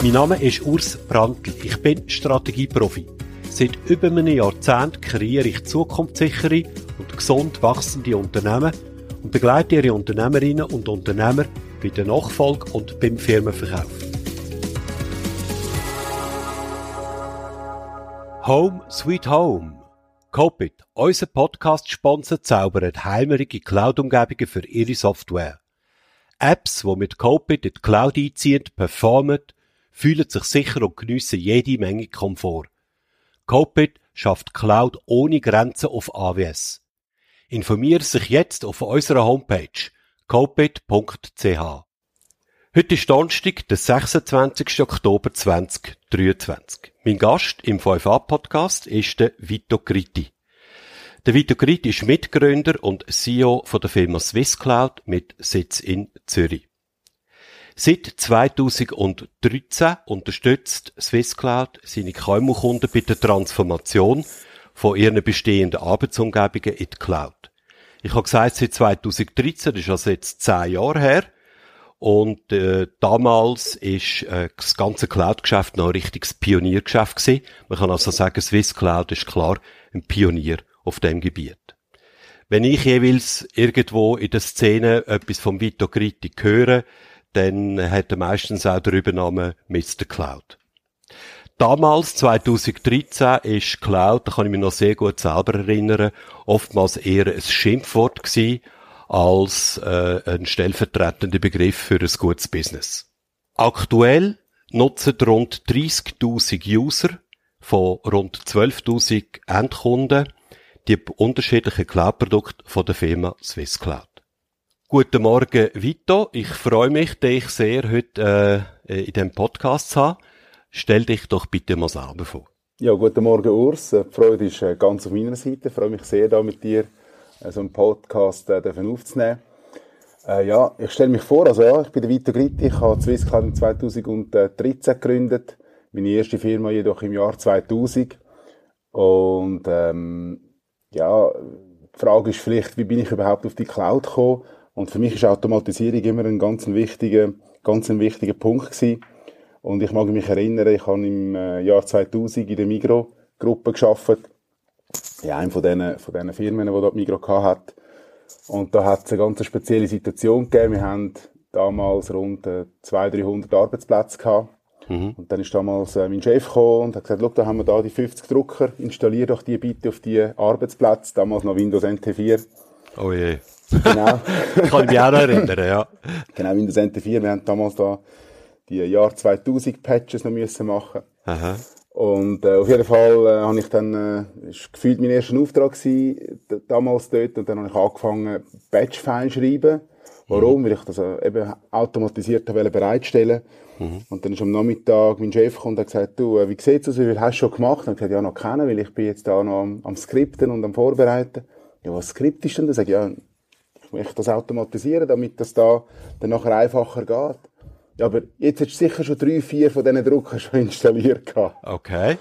Mein Name ist Urs Brandl. Ich bin Strategieprofi. Seit über einem Jahrzehnt kreiere ich zukunftssichere und gesund wachsende Unternehmen und begleite ihre Unternehmerinnen und Unternehmer bei der Nachfolge und beim Firmenverkauf. Home Sweet Home. Copit, unser Podcast-Sponsor, zaubert heimerige Cloud-Umgebungen für ihre Software. Apps, die mit Copit in die Cloud einziehen, performen, fühlen sich sicher und geniessen jede Menge Komfort. Copit schafft Cloud ohne Grenzen auf AWS. Informiere sich jetzt auf unserer Homepage copit.ch. Heute ist Donnerstag, der 26. Oktober 2023. Mein Gast im 5a-Podcast ist der Vito Gritti. Der Vito Gritti ist Mitgründer und CEO von der Firma Swisscloud mit Sitz in Zürich. Seit 2013 unterstützt Swisscloud seine KMU-Kunden bei der Transformation von ihren bestehenden Arbeitsumgebungen in die Cloud. Ich habe gesagt, seit 2013, das ist also jetzt zehn Jahre her. Und äh, damals ist äh, das ganze Cloud-Geschäft noch ein richtiges Pioniergeschäft gewesen. Man kann also sagen, Swiss Cloud ist klar ein Pionier auf dem Gebiet. Wenn ich jeweils irgendwo in der Szene etwas vom Vito Gritti höre, dann hat er meistens auch den Übernamen Mr. Cloud. Damals, 2013, ist Cloud, da kann ich mich noch sehr gut selber erinnern, oftmals eher ein Schimpfwort gewesen, als äh, ein stellvertretender Begriff für ein gutes Business. Aktuell nutzen rund 30.000 User von rund 12.000 Endkunden die unterschiedlichen Cloud-Produkte von der Firma Swiss Cloud. Guten Morgen, Vito. Ich freue mich, dich sehr heute äh, in dem Podcast zu haben. Stell dich doch bitte mal selber vor. Ja, guten Morgen, Urs. Die Freude ist äh, ganz auf meiner Seite. Ich freue mich sehr, da mit dir äh, so einen Podcast äh, aufzunehmen. Äh, ja, ich stelle mich vor, also ja, ich bin der Vito Gritti. Ich habe Swisscloud in 2013 gegründet. Meine erste Firma jedoch im Jahr 2000. Und ähm, ja, die Frage ist vielleicht, wie bin ich überhaupt auf die Cloud gekommen? Und für mich ist Automatisierung immer ein ganz wichtiger, ganz ein wichtiger Punkt gewesen. Und ich mag mich erinnern, ich habe im äh, Jahr 2000 in der Migro-Gruppe geschafft. Ja, einer von diesen, von diesen Firmen, die dort Migro hat. Und da hat es eine ganz spezielle Situation gegeben. Wir haben damals rund 200, äh, 300 Arbeitsplätze gehabt. Mhm. Und dann ist damals äh, mein Chef gekommen und hat gesagt, schau, da haben wir da die 50 Drucker, installier doch die bitte auf die Arbeitsplätze. Damals noch Windows NT 4. Oh je. Genau. Kann ich mich auch noch erinnern, ja. Genau, Windows NT 4. Wir haben damals da die Jahr 2000 Patches noch müssen machen. Aha. Und äh, auf jeden Fall äh, habe ich dann, äh, ist gefühlt mein erster Auftrag gewesen, damals dort, und dann habe ich angefangen, Batch-File schreiben. Warum? Mhm. Weil ich das äh, eben automatisiert bereitstellen mhm. Und dann ist am Nachmittag mein Chef gekommen und hat gesagt, du, äh, wie sieht's aus, wie viel hast du schon gemacht? Und ich gesagt, ja, noch kennen, weil ich bin jetzt da noch am, am Skripten und am Vorbereiten. Ja, was Skript ist denn? Dann sage ich, ja, ich möchte das automatisieren, damit das da dann nachher einfacher geht. Ja, aber jetzt hast du sicher schon drei, vier von diesen Druckern schon installiert gehabt. Okay.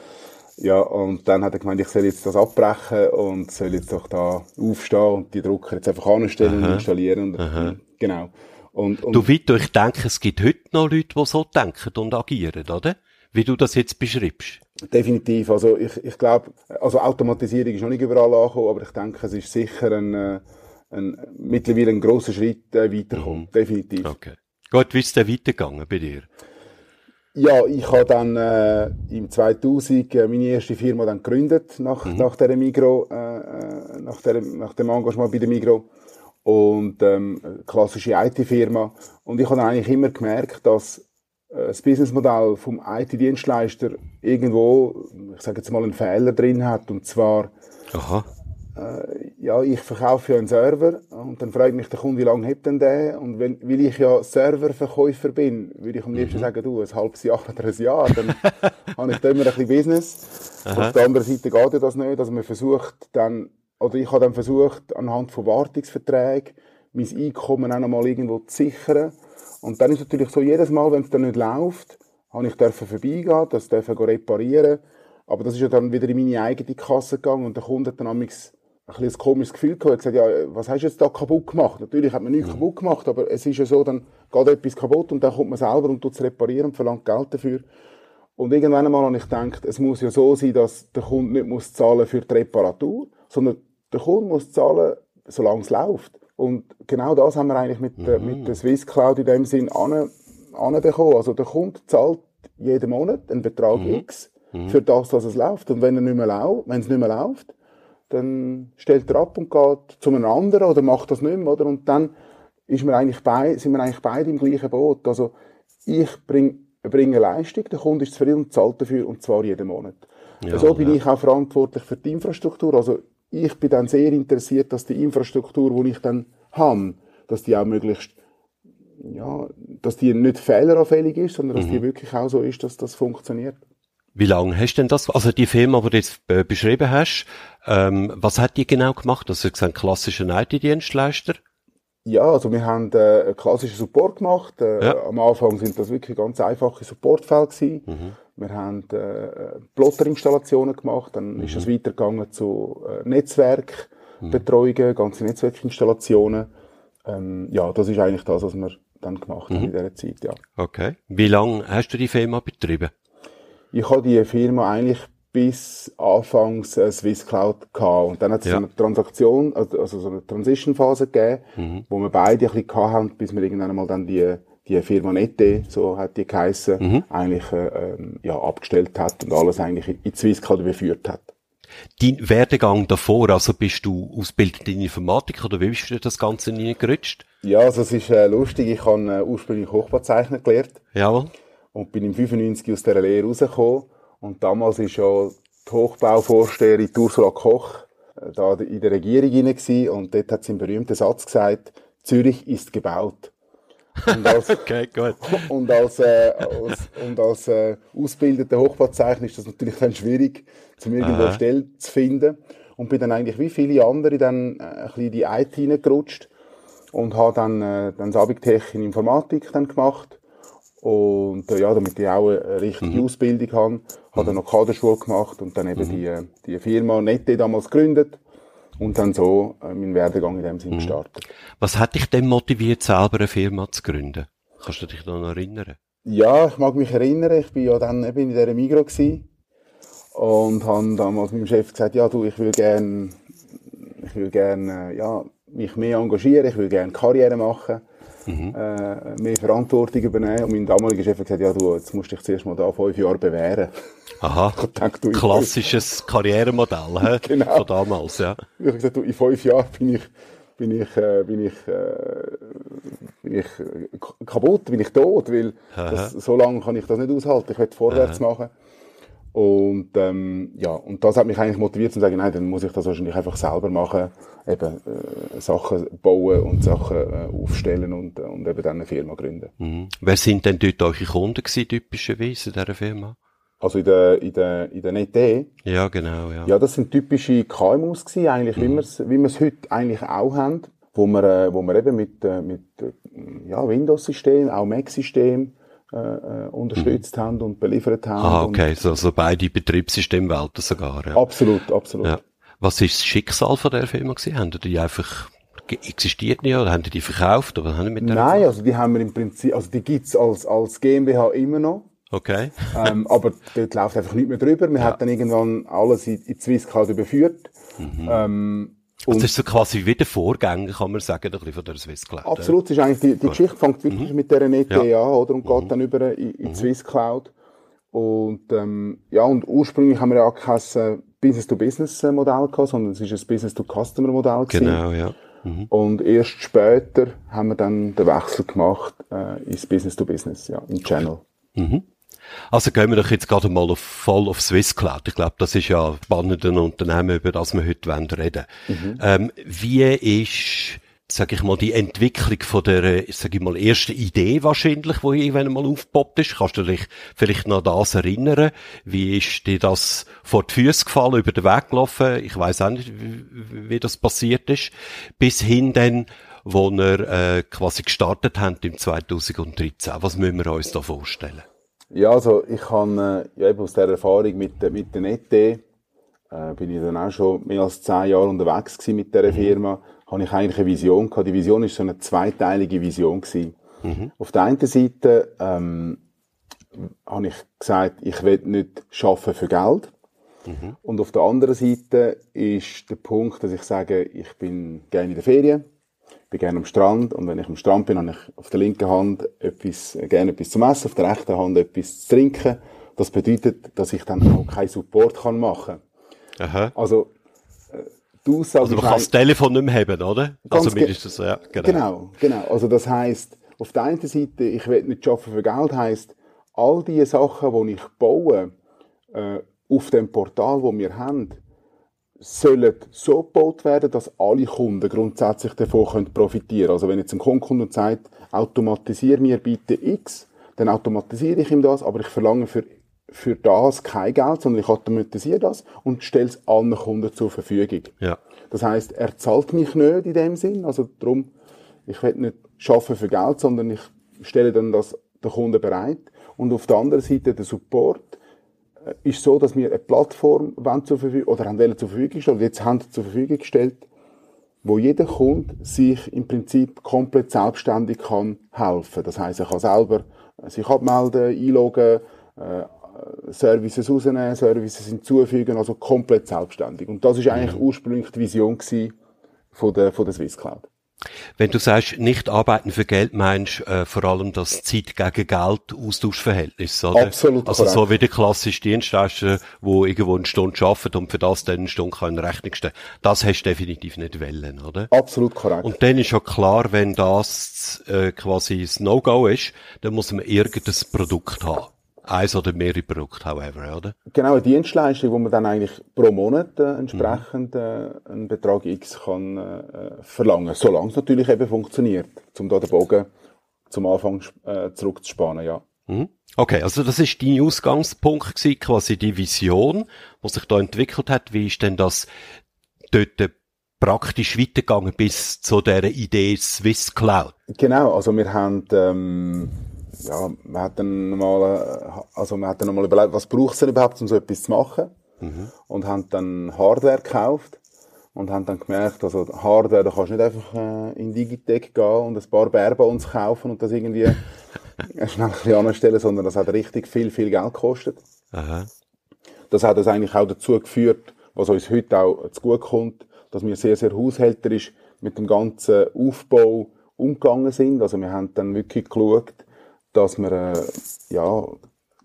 Ja, und dann hat er gemeint, ich soll jetzt das abbrechen und soll jetzt doch da aufstehen und die Drucker jetzt einfach anstellen Aha. und installieren. Und, Aha. genau. Und, und du, Vito, ich denke, es gibt heute noch Leute, die so denken und agieren, oder? Wie du das jetzt beschreibst. Definitiv. Also, ich, ich glaube, also Automatisierung ist noch nicht überall angekommen, aber ich denke, es ist sicher ein, äh, ein, mittlerweile ein grosser Schritt äh, weitergekommen. Mhm. Definitiv. Okay. Gut, wie ist es denn weitergegangen bei dir? Ja, ich habe dann äh, im 2000 äh, meine erste Firma dann gegründet nach mhm. nach der Migro, äh, äh, nach, der, nach dem Engagement bei der Migro und ähm, klassische IT-Firma und ich habe eigentlich immer gemerkt, dass äh, das Businessmodell vom IT-Dienstleister irgendwo, ich sage jetzt mal, einen Fehler drin hat und zwar Aha. Äh, ja, ich verkaufe ja einen Server und dann fragt mich der Kunde, wie lange hat denn der? Und wenn, weil ich ja Serververkäufer bin, würde ich am liebsten mhm. sagen, du, ein halbes Jahr oder ein Jahr, dann habe ich da immer ein bisschen Business. Aha. Auf der anderen Seite geht ja das nicht, also man versucht dann, oder ich habe dann versucht, anhand von Wartungsverträgen mein Einkommen auch noch mal irgendwo zu sichern. Und dann ist es natürlich so, jedes Mal, wenn es dann nicht läuft, habe ich dürfen vorbeigehen, das dürfen reparieren. Aber das ist ja dann wieder in meine eigene Kasse gegangen und der Kunde hat dann ein ein komisches Gefühl gehabt. Er hat gesagt, ja, was hast du jetzt da kaputt gemacht? Natürlich hat man nichts mhm. kaputt gemacht, aber es ist ja so, dann geht etwas kaputt und dann kommt man selber und tut es reparieren und verlangt Geld dafür. Und irgendwann einmal habe ich gedacht, es muss ja so sein, dass der Kunde nicht muss zahlen für die Reparatur, sondern der Kunde muss zahlen, solange es läuft. Und genau das haben wir eigentlich mit, mhm. mit der Swiss Cloud in dem Sinn anbekommen. Also der Kunde zahlt jeden Monat einen Betrag mhm. X mhm. für das, dass es läuft. Und wenn, er nicht mehr lau wenn es nicht mehr läuft, dann stellt er ab und geht zu einem anderen oder macht das nicht mehr, oder? Und dann ist man eigentlich bei, sind wir eigentlich beide im gleichen Boot. Also ich bringe bringe Leistung, der Kunde ist zufrieden und zahlt dafür, und zwar jeden Monat. Ja, so bin ja. ich auch verantwortlich für die Infrastruktur. Also ich bin dann sehr interessiert, dass die Infrastruktur, die ich dann habe, dass die auch möglichst ja, dass die nicht fehleranfällig ist, sondern dass mhm. die wirklich auch so ist, dass das funktioniert. Wie lange hast du denn das, also die Firma, die du jetzt äh, beschrieben hast, ähm, was hat die genau gemacht? Also, du ein klassischer IT-Dienstleister? Ja, also wir haben äh, klassischen Support gemacht. Äh, ja. Am Anfang sind das wirklich ganz einfache Supportfälle gewesen. Mhm. Wir haben äh, Plotterinstallationen gemacht, dann mhm. ist es weitergegangen zu äh, Netzwerkbetreuungen, mhm. ganze Netzwerkinstallationen. Ähm, ja, das ist eigentlich das, was wir dann gemacht haben in mhm. dieser Zeit, ja. Okay. Wie lange hast du die Firma betrieben? Ich habe die Firma eigentlich bis anfangs äh, Swiss Cloud gehabt. Und dann hat es ja. so eine Transaktion, also, also so eine Transition-Phase gegeben, mhm. wo wir beide ein bisschen haben, bis wir irgendwann einmal dann die, die Firma Nette, so hat die geheissen, mhm. eigentlich, äh, ähm, ja, abgestellt hat und alles eigentlich in Swiss Cloud überführt hat. Dein Werdegang davor, also bist du ausgebildet in Informatik oder wie bist du das Ganze gerutscht? Ja, also es ist äh, lustig, ich habe äh, ursprünglich Hochbauzeichner gelernt. Jawohl und bin im 95 aus dieser Lehre rausgekommen. Und damals ist ja die Hochbauvorsteherin Ursula Koch äh, da in der Regierung hinein und dort hat sie einen berühmten Satz gesagt, Zürich ist gebaut. Und als, okay, gut. Und als, äh, als, und als äh, ausgebildeter Hochbauzeichner ist das natürlich dann schwierig, zum irgendwo Aha. Stelle zu finden. Und bin dann eigentlich wie viele andere dann äh, ein bisschen in die IT hineingerutscht und habe dann, äh, dann das Abitech in Informatik dann gemacht und äh, ja, damit ich auch eine richtige mhm. Ausbildung habe, habe dann noch Kaderschule gemacht und dann eben mhm. die, die Firma Nette damals gegründet und dann so äh, meinen Werdegang in dem Sinne mhm. gestartet. Was hat dich denn motiviert, selber eine Firma zu gründen? Kannst du dich noch erinnern? Ja, ich mag mich erinnern. Ich bin ja dann eben in dieser Migro gewesen und habe damals meinem Chef gesagt, ja du, ich will gerne, ich will gerne, äh, ja, mich mehr engagieren, ich will gerne Karriere machen mhm. äh, mehr Verantwortung übernehmen. Und mein damaliger Chef hat gesagt, ja, du, jetzt musst du dich zuerst mal da fünf Jahre bewähren. Aha. Gedacht, du, Klassisches Karrieremodell, he? genau. Von damals, ja. Ich habe gesagt, du, in fünf Jahren bin ich, bin ich, äh, bin ich, äh, bin ich äh, kaputt, bin ich tot, weil das, so lange kann ich das nicht aushalten. Ich will vorwärts Aha. machen. Und ähm, ja, und das hat mich eigentlich motiviert zu sagen, nein, dann muss ich das wahrscheinlich einfach selber machen, eben äh, Sachen bauen und Sachen äh, aufstellen und, äh, und eben dann eine Firma gründen. Mhm. Wer sind denn dort eure Kunden gewesen, typischerweise in dieser Firma? Also in der, in der, in der NET? Ja, genau, ja. Ja, das sind typische KMUs gewesen, eigentlich, mhm. wie wir es, wie wir es heute eigentlich auch haben, wo wir, äh, wo wir eben mit, äh, mit, äh, ja, Windows-System, auch Mac-System, äh, äh, unterstützt mhm. haben und beliefert haben. Ah, okay, so, so beide Betriebssystemwelten sogar. Ja. Absolut, absolut. Ja. Was ist das Schicksal von der Firma gewesen? Haben die einfach existiert nicht oder haben die die verkauft oder haben die mit Nein, Firma? also die haben wir im Prinzip, also die gibt's als als GmbH immer noch. Okay. ähm, aber dort läuft einfach nicht mehr drüber. Wir ja. haben dann irgendwann alles in, in Swisscard überführt. Mhm. Ähm, also das ist so quasi wie der Vorgänger, kann man sagen, ein bisschen von der Swiss Cloud. Absolut, ist eigentlich die, die Geschichte fängt wirklich mhm. mit der ETA ja. an, oder? Und geht mhm. dann über in, in die mhm. Swiss Cloud. Und, ähm, ja, und ursprünglich haben wir ja kein Business-to-Business-Modell gehabt, sondern es ist ein Business-to-Customer-Modell Genau, ja. Mhm. Und erst später haben wir dann den Wechsel gemacht, äh, ins Business-to-Business, ja, im Channel. Mhm. Also gehen wir doch jetzt gerade mal auf, voll auf Swiss Cloud. Ich glaube, das ist ja spannend ein Unternehmen, über das wir heute reden wollen. Mhm. Ähm, wie ist sag ich mal, die Entwicklung von der, sag ich mal, ersten Idee wahrscheinlich, wo irgendwann mal aufgepoppt ist. Kannst du dich vielleicht noch das erinnern? Wie ist dir das vor die Füße gefallen, über den Weg gelaufen? Ich weiß auch nicht, wie, wie, das passiert ist. Bis hin dann, wo wir äh, quasi gestartet haben im 2013. Was müssen wir uns da vorstellen? Ja, also ich habe äh, ja, eben aus der Erfahrung mit, mit der NetD, äh, bin ich dann auch schon mehr als zehn Jahre unterwegs gewesen mit dieser mhm. Firma habe ich eigentlich eine Vision gehabt. Die Vision ist so eine zweiteilige Vision gewesen. Mhm. Auf der einen Seite ähm, habe ich gesagt, ich will nicht schaffen für Geld. Mhm. Und auf der anderen Seite ist der Punkt, dass ich sage, ich bin gerne in der Ferien, bin gerne am Strand und wenn ich am Strand bin, habe ich auf der linken Hand etwas, gerne etwas zum Essen, auf der rechten Hand etwas zu trinken. Das bedeutet, dass ich dann auch keinen Support kann machen kann. Aha. Also die Aussage also man kann das Telefon nicht mehr haben, oder? Also mindestens, ja, genau. Genau, genau. Also das heisst, auf der einen Seite, ich will nicht arbeiten für Geld, heisst, all die Sachen, die ich baue, äh, auf dem Portal, wo wir haben, sollen so gebaut werden, dass alle Kunden grundsätzlich davon profitieren können. Also wenn jetzt ein Kunde sagt, automatisiere mir bitte X, dann automatisiere ich ihm das, aber ich verlange für, für das kein Geld, sondern ich automatisiere das und stelle es allen Kunden zur Verfügung. Ja. Das heißt, er zahlt mich nicht in dem Sinn. Also darum, ich will nicht schaffen für Geld, sondern ich stelle dann das der Kunde bereit. Und auf der anderen Seite der Support ist so, dass wir eine Plattform zur Verfügung, oder haben zur Verfügung gestellt, jetzt haben zur Verfügung gestellt, wo jeder Kunde sich im Prinzip komplett selbstständig kann helfen. Das heißt, er kann selber sich abmelden, einloggen, äh, Services rausnehmen, Services hinzufügen, also komplett selbstständig. Und das ist eigentlich mhm. ursprünglich die Vision von der, von der Swiss Cloud. Wenn du sagst, nicht arbeiten für Geld, meinst äh, vor allem das Zeit gegen Geld Austauschverhältnis, oder? Absolut Also korrekt. so wie der klassische Dienstleister, wo irgendwo eine Stunde arbeitet und für das dann eine Stunde kann in Rechnung stellen. Das hast du definitiv nicht wollen, oder? Absolut korrekt. Und dann ist ja klar, wenn das äh, quasi das No-Go ist, dann muss man irgendein Produkt haben eins oder mehrere Produkte, however, oder? Genau, eine Dienstleistung, wo man dann eigentlich pro Monat äh, entsprechend äh, einen Betrag X kann äh, verlangen, solange es natürlich eben funktioniert, um da den Bogen zum Anfang äh, zurückzuspannen, ja. Mhm. Okay, also das ist dein Ausgangspunkt gewesen, quasi die Vision, die sich da entwickelt hat. Wie ist denn das dort praktisch weitergegangen bis zu der Idee Swiss Cloud? Genau, also wir haben ähm, ja, man hat dann mal, äh, also man hat dann mal überlegt, was braucht es denn überhaupt, um so etwas zu machen? Mhm. Und haben dann Hardware gekauft und haben dann gemerkt, also Hardware, da kannst du nicht einfach äh, in Digitec gehen und ein paar Bär bei uns kaufen und das irgendwie schnell ein bisschen anstellen, sondern das hat richtig viel, viel Geld gekostet. Aha. Das hat uns eigentlich auch dazu geführt, was uns heute auch zu gut kommt, dass wir sehr, sehr haushälterisch mit dem ganzen Aufbau umgegangen sind. Also wir haben dann wirklich geschaut, dass wir, äh, ja,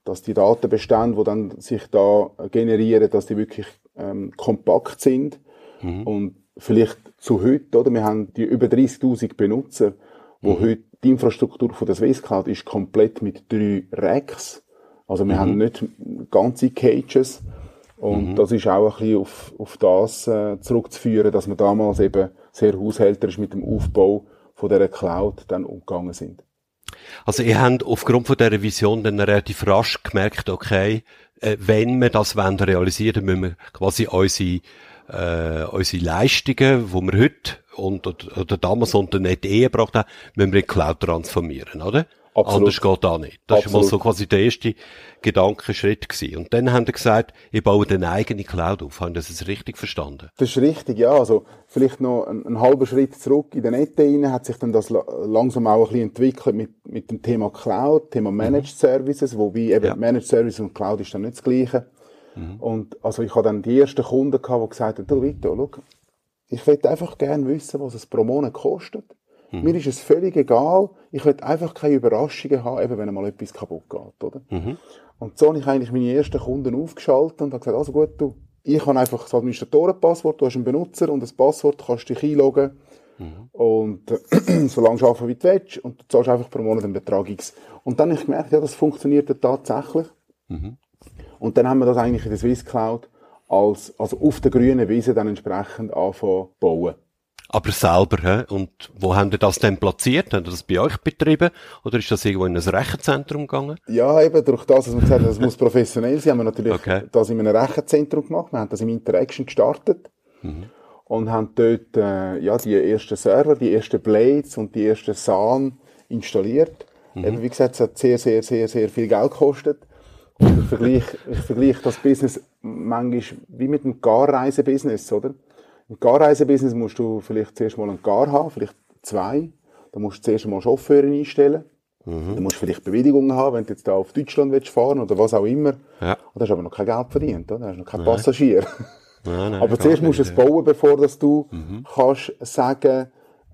dass die Datenbestände, die dann sich da generieren, dass die wirklich ähm, kompakt sind mhm. und vielleicht zu heute, oder? Wir haben die über 30.000 Benutzer, wo mhm. heute die Infrastruktur von der Swisscloud ist komplett mit drei Racks. Also wir mhm. haben nicht ganze Cages. Und mhm. das ist auch ein bisschen auf, auf das äh, zurückzuführen, dass wir damals eben sehr haushälterisch mit dem Aufbau von dieser Cloud dann umgegangen sind. Also ihr habt aufgrund von dieser Vision dann relativ rasch gemerkt, okay, äh, wenn wir das wollen realisieren, müssen wir quasi unsere, äh, unsere Leistungen, die wir heute und, oder, oder damals unter nicht eh gebracht haben, müssen wir in Cloud transformieren, oder? Absolut. Anders geht da nicht. Das Absolut. war mal so quasi der erste Gedankenschritt gewesen. Und dann haben sie gesagt, ich baue eine eigene Cloud auf. Haben Sie das richtig verstanden? Das ist richtig, ja. Also, vielleicht noch ein, ein halber Schritt zurück. In den Nette hat sich dann das langsam auch ein bisschen entwickelt mit, mit dem Thema Cloud, Thema mhm. Managed mhm. Services, wobei eben ja. Managed Services und Cloud ist dann nicht das Gleiche. Mhm. Und, also, ich hatte dann die ersten Kunden gehabt, die gesagt haben, du, Vito, schau, ich würde einfach gerne wissen, was es pro Monat kostet. Mhm. Mir ist es völlig egal. Ich will einfach keine Überraschungen haben, eben wenn mal etwas kaputt geht, oder? Mhm. Und so habe ich eigentlich meine ersten Kunden aufgeschaltet und habe gesagt, also gut, du, ich habe einfach das Administratorenpasswort, du hast einen Benutzer und das Passwort kannst dich einloggen. und äh, so lange arbeiten, wie du willst und du zahlst einfach pro Monat einen Betrag X. Und dann habe ich gemerkt, ja, das funktioniert ja tatsächlich. Und dann haben wir das eigentlich in der Swiss Cloud als, also auf der grünen Wiese dann entsprechend anfangen bauen. Aber selber, hä? Und wo haben ihr das denn platziert? Habt ihr das bei euch betrieben? Oder ist das irgendwo in ein Rechenzentrum gegangen? Ja, eben durch das, dass wir gesagt haben, das muss professionell sein, haben wir natürlich Okay. das in einem Rechenzentrum gemacht. Wir haben das im Interaction gestartet und haben dort äh, ja, die ersten Server, die ersten Blades und die ersten SAN installiert. Eben, wie gesagt, es hat sehr, sehr, sehr, sehr viel Geld gekostet. Und ich vergleiche, ich vergleiche das Business manchmal wie mit einem Garreisebusiness, oder? Im Garreisebusiness musst du vielleicht zuerst mal einen Gar haben, vielleicht zwei. Dann musst du zuerst mal Chauffeure einstellen. Dann musst du vielleicht Bewilligungen haben, wenn du jetzt da auf Deutschland willst fahren oder was auch immer. Ja. Und da hast du aber noch kein Geld verdient, oder? Da hast du noch kein Passagier. Nein, nein, aber zuerst musst du es bauen, bevor dass du kannst sagen,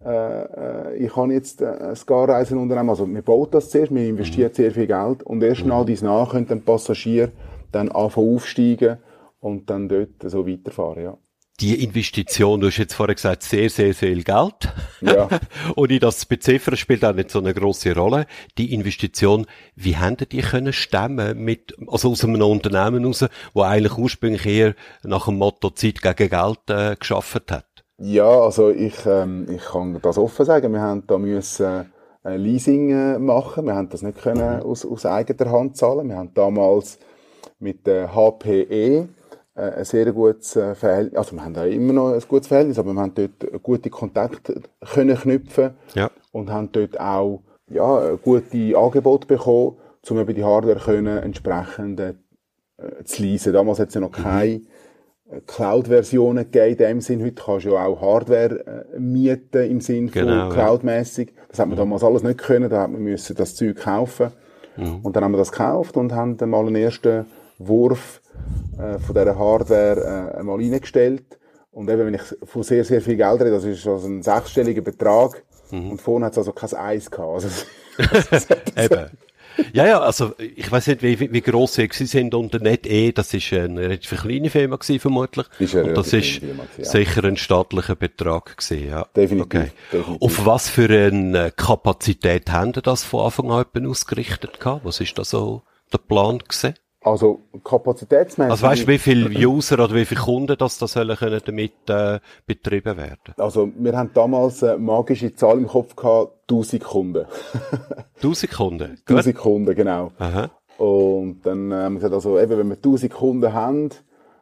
äh, äh, ich kann jetzt äh, ein Garreisenunternehmen, also wir bauen das zuerst, wir investieren sehr viel Geld und erst nach dies nach können dann Passagier dann anfangen aufsteigen und dann dort so weiterfahren, ja. Die Investition, du hast jetzt vorher gesagt, sehr, sehr viel Geld. Ja. Und in das beziffern spielt auch nicht so eine grosse Rolle. Die Investition, wie haben die können stemmen mit, also aus einem Unternehmen raus, wo eigentlich ursprünglich eher nach dem Motto Zeit gegen Geld äh, geschafft hat? Ja, also ich, ähm, ich kann das offen sagen. Wir haben da müssen äh, Leasing äh, machen. Wir haben das nicht können aus, aus eigener Hand zahlen. Wir haben damals mit der HPE ein sehr gutes äh, Verhältnis, also wir haben da immer noch ein gutes Verhältnis, aber wir haben dort gute Kontakte können knüpfen Ja. und haben dort auch ja, gute Angebote bekommen, um eben die Hardware können entsprechend äh, zu leasen. Damals hat es ja noch keine äh, Cloud-Versionen gegeben in dem Sinn. Heute kannst du ja auch Hardware äh, mieten im Sinn von Genau, ja. Cloud-mässig. Das hat man damals alles nicht können, da hat man müssen das Zeug kaufen. Und dann haben wir das gekauft und haben dann mal einen ersten Wurf äh, von dieser Hardware äh, mal reingestellt. Und eben, wenn ich von sehr, sehr viel Geld rede, das ist also ein sechsstelliger Betrag. Und vorne hat es also kein Eis gehabt. Also, Eben. Ja, ja, also ich weiß nicht, wie, wie, gross sie sind unter NetE, das ist eine relativ kleine Firma gewesen, vermutlich. Ist eine Und das ist Firma ja. sicher ein staatlicher Betrag gewesen, ja. Definitiv, Okay. definitiv. Auf was für eine Kapazität haben Sie das von Anfang an ausgerichtet gehabt? Was ist da so der Plan gewesen? Also kapazitätsmäßig. Also weißt du, wie viele User oder wie viele Kunden das, das sollen können damit äh, betrieben werden? Also, wir haben damals eine magische Zahl im Kopf gehabt, 1000 Kunden. 1000 Kunden. Gut. 1000 Kunden, genau. Aha. Und dann haben wir gesagt, also eben, wenn wir 1000 Kunden haben,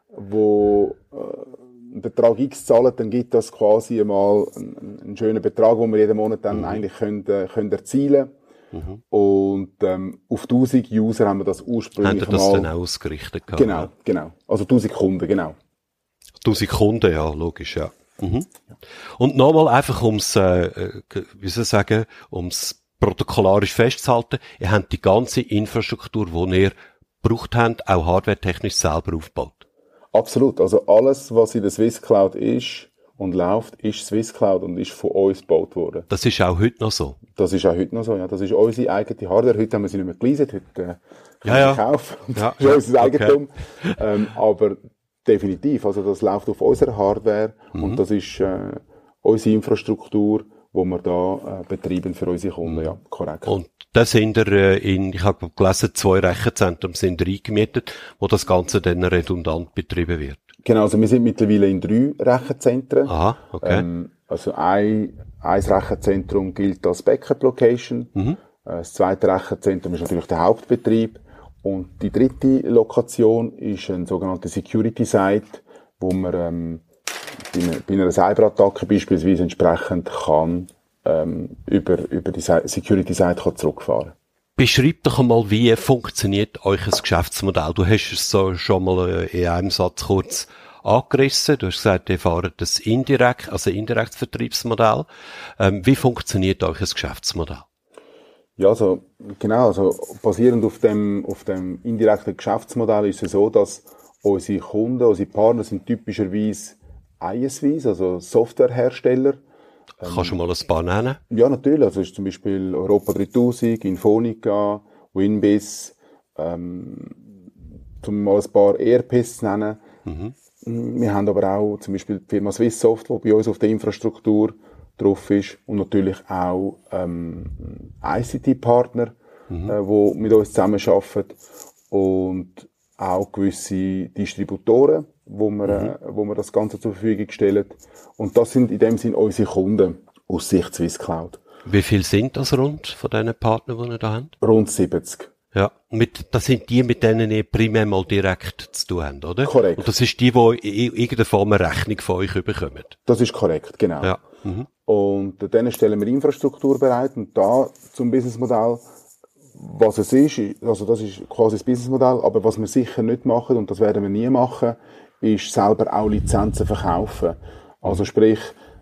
wo äh, einen Betrag X zahlen, dann gibt das quasi einmal einen, einen schönen Betrag, den wir jeden Monat dann eigentlich können, äh, können erzielen Und ähm, auf 1000 User haben wir das Haben ursprünglich Sie das mal... dann auch ausgerichtet gehabt? Genau, genau. Also 1000 Kunden, genau. 1000 Kunden, ja, logisch, ja. Mhm. Und nochmal einfach ums, äh, äh, wie soll ich sagen, ums protokollarisch festzuhalten, ihr habt die ganze Infrastruktur, die ihr gebraucht habt, auch hardwaretechnisch selber aufgebaut. Absolut. Also alles, was in der Swiss Cloud ist und läuft, ist Swiss Cloud und ist von uns gebaut worden. Das ist auch heute noch so. Das ist auch heute noch so, ja. Das ist unsere eigene Hardware. Heute haben wir sie nicht mehr geleased, heute äh, Ja, ja. kaufen. Ja, das ist unser okay. Eigentum. Ähm, aber definitiv, also das läuft auf unserer Hardware Mhm. und das ist äh, unsere Infrastruktur, wo wir da äh, betreiben für unsere Kunden, ja, korrekt. Und da sind ihr äh, in, ich habe gelesen, zwei Rechenzentren sind eingemietet, wo das Ganze dann redundant betrieben wird. Genau, also wir sind mittlerweile in drei Rechenzentren. Aha, okay. Ähm, also ein, ein Rechenzentrum gilt als Backup-Location. Mhm. Äh, Das zweite Rechenzentrum ist natürlich der Hauptbetrieb. Und die dritte Lokation ist ein sogenannter Security-Site, wo man ähm, bei, einer, bei einer Cyberattacke beispielsweise entsprechend kann ähm, über, über die Se- Security-Site kann zurückfahren Beschreib doch einmal, wie funktioniert euch ein Geschäftsmodell? Du hast es so schon mal äh, in einem Satz kurz angerissen. Du hast gesagt, ihr fahrt das indirekt, also indirektes Vertriebsmodell. Ähm, wie funktioniert euch ein Geschäftsmodell? Ja, also, genau, also basierend auf dem, auf dem indirekten Geschäftsmodell ist es so, dass unsere Kunden, unsere Partner sind typischerweise ISVs, also Softwarehersteller. Kannst du mal ein paar nennen? Ja, natürlich, also ist zum Beispiel Europa 3000, Infonica, Winbiz, ähm, um mal ein paar ERPs zu nennen. Wir haben aber auch zum Beispiel die Firma Swisssoft, die bei uns auf der Infrastruktur drauf ist und natürlich auch ähm, ICT-Partner, mhm. äh, wo mit uns zusammenarbeiten und auch gewisse Distributoren, wo wir, mhm. äh, wo wir das Ganze zur Verfügung stellen. Und das sind in dem Sinn unsere Kunden aus Sicht Swisscloud. Wie viel sind das rund von diesen Partnern, die ihr da habt? Rund 70. Ja, mit, das sind die, mit denen ihr primär mal direkt zu tun habt, oder? Korrekt. Und das ist die, die in irgendeiner Form eine Rechnung von euch bekommen. Das ist korrekt, genau. Ja. Mhm. Und denen stellen wir Infrastruktur bereit und da zum Businessmodell, was es ist, also das ist quasi das Businessmodell, aber was wir sicher nicht machen und das werden wir nie machen, ist selber auch Lizenzen verkaufen. Also sprich,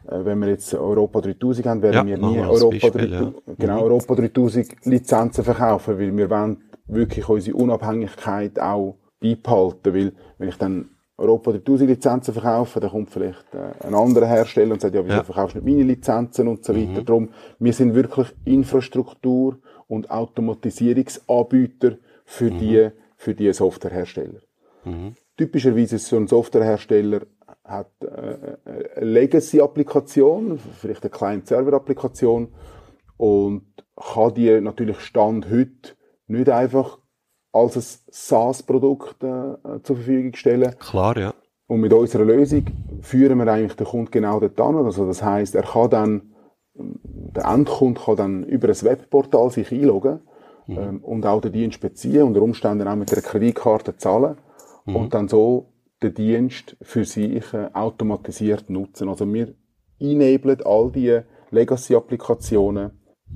äh, wenn wir jetzt Europa 3000 haben, werden ja, wir nie Europa, Beispiel, 3000, ja. genau, mhm. Europa 3000 Lizenzen verkaufen, weil wir wollen wirklich unsere Unabhängigkeit auch beibehalten, weil wenn ich dann Europa 3000 Lizenzen verkaufe, dann kommt vielleicht äh, ein anderer Hersteller und sagt, ja, wieso ja. verkaufst du nicht meine Lizenzen und so weiter. Mhm. Darum, wir sind wirklich Infrastruktur und Automatisierungsanbieter für mhm. die, für die Softwarehersteller. Mhm. Typischerweise ist so ein Softwarehersteller hat äh, eine Legacy-Applikation, vielleicht eine Client-Server-Applikation und kann die natürlich Stand heute nicht einfach als ein SaaS-Produkt äh, zur Verfügung stellen. Klar, ja. Und mit unserer Lösung führen wir eigentlich den Kunden genau dorthin. Also das heißt, er kann dann, der Endkunde kann dann über ein Webportal sich einloggen mhm. ähm, und auch den Dienst beziehen, unter Umständen auch mit einer Kreditkarte zahlen mhm. und dann so den Dienst für sich äh, automatisiert nutzen. Also wir enablen all die Legacy-Applikationen,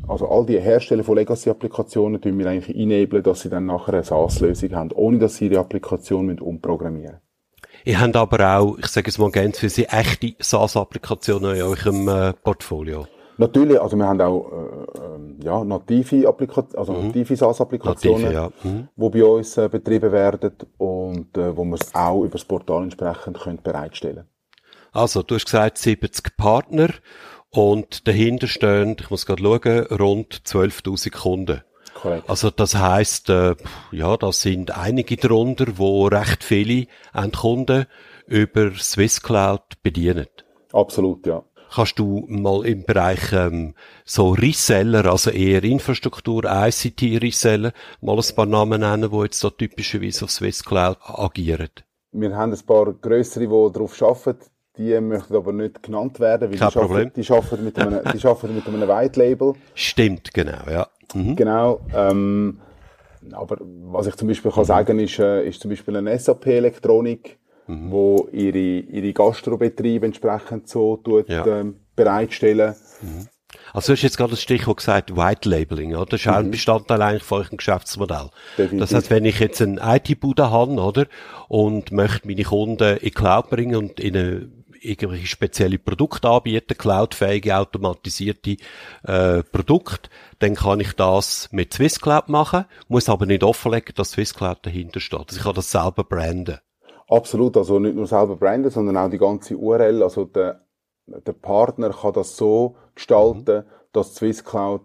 also all die Hersteller von Legacy-Applikationen tun wir eigentlich enablen, dass sie dann nachher eine SaaS-Lösung haben, ohne dass sie ihre Applikation umprogrammieren müssen. Ihr habt aber auch, ich sage es mal ganz für Sie, echte SaaS-Applikationen in eurem äh, Portfolio. Natürlich, also wir haben auch äh, ähm, ja, native, Applikationen, also mhm. native SaaS-Applikationen, ja. mhm. die bei uns äh, betrieben werden und äh, wo wir es auch über das Portal entsprechend können bereitstellen Also, du hast gesagt 70 Partner und dahinter stehen, ich muss gerade schauen, rund 12'000 Kunden. Korrekt. Also das heißt, äh, ja, da sind einige drunter, wo recht viele Endkunden über Swisscloud bedienen. Absolut, ja. Kannst du mal im Bereich ähm, so Reseller, also eher Infrastruktur, ICT-Reseller, mal ein paar Namen nennen, die jetzt so typischerweise auf Swiss Cloud agieren? Wir haben ein paar grössere, die darauf arbeiten. Die möchten aber nicht genannt werden, weil Kein die, Problem. Arbeiten, die, arbeiten mit einem, die arbeiten mit einem White Label. Stimmt, genau, ja. Mhm. Genau. Ähm, aber was ich zum Beispiel kann sagen, ist, äh, ist zum Beispiel eine SAP-Elektronik, mhm. wo ihre, ihre Gastrobetriebe entsprechend so tut, ja. ähm, bereitstellen. Mhm. Also du hast jetzt gerade das Stichwort gesagt, White Labeling, oder? Das ist auch ein mhm. Bestandteil eigentlich von eurem Geschäftsmodell. Definitiv. Das heißt, wenn ich jetzt einen IT-Bude habe, oder? Und möchte meine Kunden in Cloud bringen und in eine irgendwelche spezielle Produkte anbieten, cloudfähige, automatisierte äh, Produkte, dann kann ich das mit Swisscloud machen, muss aber nicht offenlegen, dass Swisscloud dahinter steht. Also ich kann das selber branden. Absolut, also nicht nur selber branden, sondern auch die ganze URL. Also der, der Partner kann das so gestalten, mhm. dass Swisscloud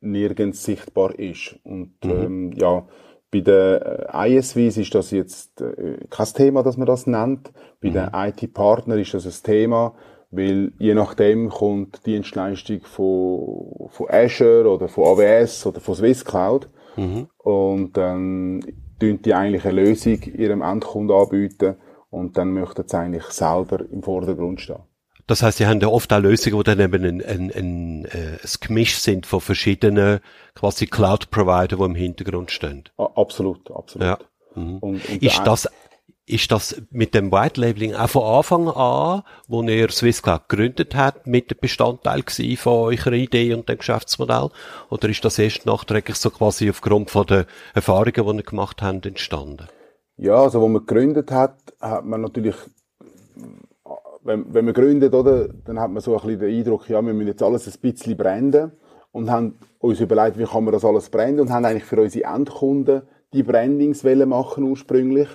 nirgends sichtbar ist. Und mhm. ähm, ja, bei den äh, ISVs ist das jetzt äh, kein Thema, dass man das nennt. Bei mhm. den IT-Partnern ist das ein Thema, weil je nachdem kommt die Dienstleistung von, von Azure oder von AWS oder von Swisscloud. Mhm. Und dann tun die eigentlich eine Lösung ihrem Endkunden anbieten und dann möchten sie eigentlich selber im Vordergrund stehen. Das heißt, sie haben ja oft auch Lösungen, die dann eben ein, ein, ein, äh, ein Gemisch sind von verschiedenen quasi Cloud-Provider, die im Hintergrund stehen. Absolut, absolut. Ja. Mhm. Und, und ist das ist das mit dem White Labeling auch von Anfang an, wo ihr Swisscloud gegründet hat, mit dem Bestandteil von eurer Idee und dem Geschäftsmodell? Oder ist das erst nachträglich so quasi aufgrund von den Erfahrungen, die ihr gemacht habt, entstanden? Ja, also, wo man gegründet hat, hat man natürlich, wenn, wenn man gründet, oder, dann hat man so ein bisschen den Eindruck, ja, wir müssen jetzt alles ein bisschen brennen und haben uns überlegt, wie kann man das alles brennen und haben eigentlich für unsere Endkunden die Brandingswelle machen ursprünglich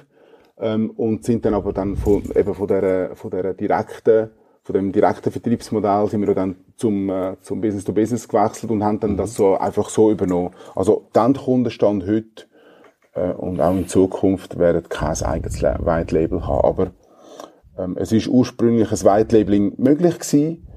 ähm, und sind dann aber dann von, eben von der, von der direkten, von dem direkten Vertriebsmodell sind wir dann zum, äh, zum Business to Business gewechselt und haben dann mhm. das so einfach so übernommen. Also, der Endkundenstand heute, äh, und auch in Zukunft werden kein eigenes White Label haben, aber, ähm, es ist ursprünglich ein White Labeling möglich gewesen,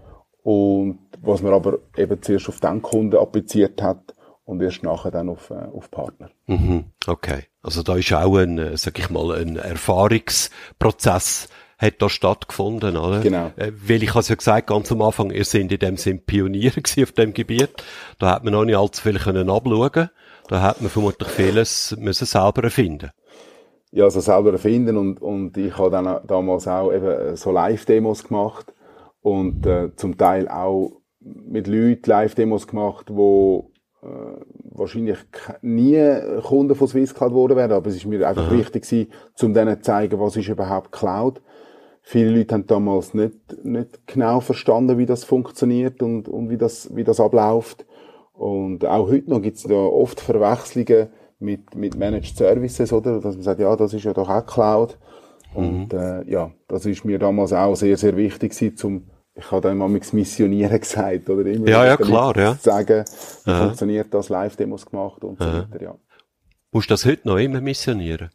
Und was man aber eben zuerst auf den Kunden appliziert hat und erst nachher dann auf, äh, auf Partner. Mhm. Okay. Also da ist auch ein, äh, sag ich mal, ein Erfahrungsprozess hat da stattgefunden, oder? Genau. Äh, weil ich habe ja gesagt, ganz am Anfang, ihr seid in dem Sinn Pioniere auf dem Gebiet. Da hat man noch nicht allzu viel können abschauen. Da hat man vermutlich vieles müssen selber erfinden. Ja, also selber erfinden und, und ich habe dann damals auch eben so Live-Demos gemacht und äh, zum Teil auch mit Leuten Live-Demos gemacht, wo äh, wahrscheinlich nie Kunden von Swisscloud geworden wären, aber es ist mir einfach Aha. wichtig gewesen, um denen zu zeigen, was ist überhaupt Cloud. Viele Leute haben damals nicht, nicht genau verstanden, wie das funktioniert und, und wie, das, wie das abläuft. Und auch heute noch gibt es da oft Verwechslungen mit, mit Managed Services, oder? Dass man sagt, ja, das ist ja doch auch Cloud. Und mhm. äh, ja, das ist mir damals auch sehr, sehr wichtig gewesen, zum ich habe dann mal Missionieren gesagt, oder immer ja, ja, klar, ja. sagen, wie Aha. funktioniert das, Live-Demos gemacht und so weiter, ja. Musst du das heute noch immer missionieren?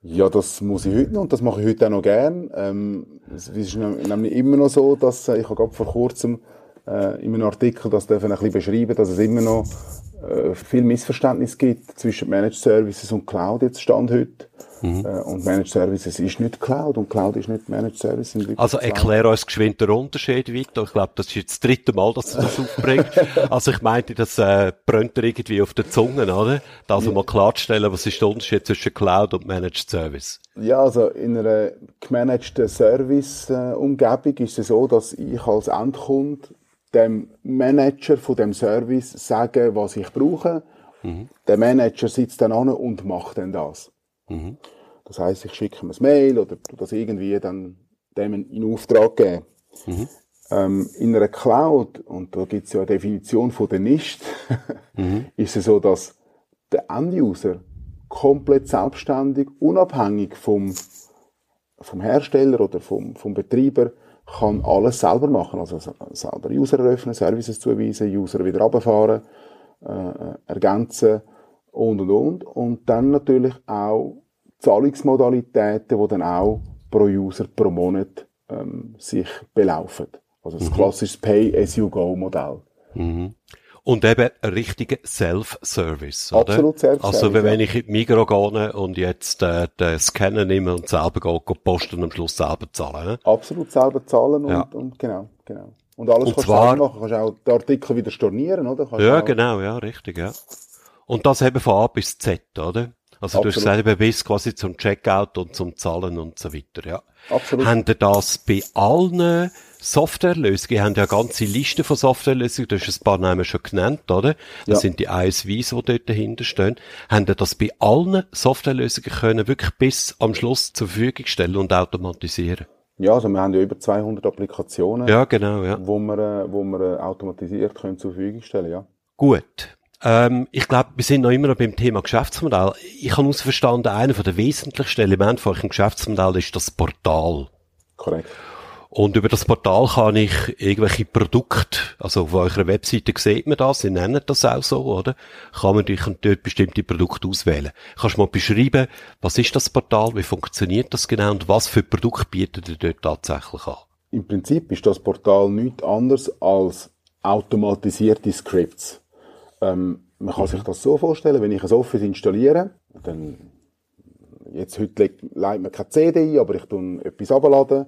Ja, das muss ich heute noch und das mache ich heute auch noch gern. Ähm, es ist nämlich immer noch so, dass äh, ich habe gerade vor kurzem äh, in einem Artikel das dürfen ein bisschen beschreiben, dass es immer noch äh, viel Missverständnis gibt zwischen Managed Services und Cloud jetzt Stand heute. Mhm. Äh, und Managed Services ist nicht Cloud und Cloud ist nicht Managed Services. Also erklär uns geschwind den Unterschied weiter. Ich glaube, das ist jetzt das dritte Mal, dass du das aufbringst. also ich meinte, das äh, brennt dir irgendwie auf der Zunge, oder? Da also ja. mal klarzustellen, was ist der Unterschied zwischen Cloud und Managed Service? Ja, also in einer gemanagten Service-Umgebung ist es so, dass ich als Endkunde dem Manager von dem Service sagen, was ich brauche. Mhm. Der Manager sitzt dann an und macht dann das. Mhm. Das heißt, ich schicke ihm ein Mail oder das irgendwie dann dem in Auftrag geben. Mhm. Ähm, in einer Cloud, und da gibt es ja eine Definition von der Nicht, mhm. ist es so, dass der End-User komplett selbstständig, unabhängig vom, vom Hersteller oder vom, vom Betreiber, kann alles selber machen. Also selber User eröffnen, Services zuweisen, User wieder runterfahren, äh, ergänzen und und und. Und dann natürlich auch Zahlungsmodalitäten, die dann auch pro User pro Monat ähm, sich belaufen. Also das mhm. klassische Pay-as-you-go-Modell. Mhm. Und eben richtiger Self-Service, oder? Absolut Self-Service. Also, wenn ja. ich in die Migros gehe und jetzt äh, den Scanner nehme und selber gehe, gehe posten und am Schluss selber zahlen, ne? Absolut selber zahlen und, ja. und genau, genau. Und alles und kannst zwar, du machen. Kannst auch den Artikel wieder stornieren, oder? Kannst ja, genau, ja, richtig, ja. Und das eben von A bis Z, oder? Also Absolut. du hast gesagt, bis quasi zum Checkout und zum Zahlen und so weiter, ja. Absolut. Haben ihr das bei allen Softwarelösungen? Habt ja eine ganze Liste von Softwarelösungen, du hast ein paar Namen schon genannt, oder? Das ja. sind die ISVs, die dort dahinter stehen. Haben ihr das bei allen Softwarelösungen können wirklich bis am Schluss zur Verfügung stellen und automatisieren? Ja, also wir haben ja über 200 Applikationen. Ja, genau, ja. Wo wir, äh, wo wir äh, automatisiert können zur Verfügung stellen, ja. Gut. Ähm, ich glaube, wir sind noch immer noch beim Thema Geschäftsmodell. Ich habe herausverstanden, einer der wesentlichsten Elemente von eurem Geschäftsmodell ist das Portal. Korrekt. Und über das Portal kann ich irgendwelche Produkte, also auf eurer Webseite sieht man das, sie nennen das auch so, oder? Kann man dort bestimmte Produkte auswählen. Kannst du mal beschreiben, was ist das Portal, wie funktioniert das genau und was für Produkte bietet ihr dort tatsächlich an? Im Prinzip ist das Portal nichts anderes als automatisierte Scripts. Ähm, man kann sich das so vorstellen, wenn ich ein Office installiere, dann, jetzt heute legt, leitet man keine CD ein, aber ich tue etwas abladen,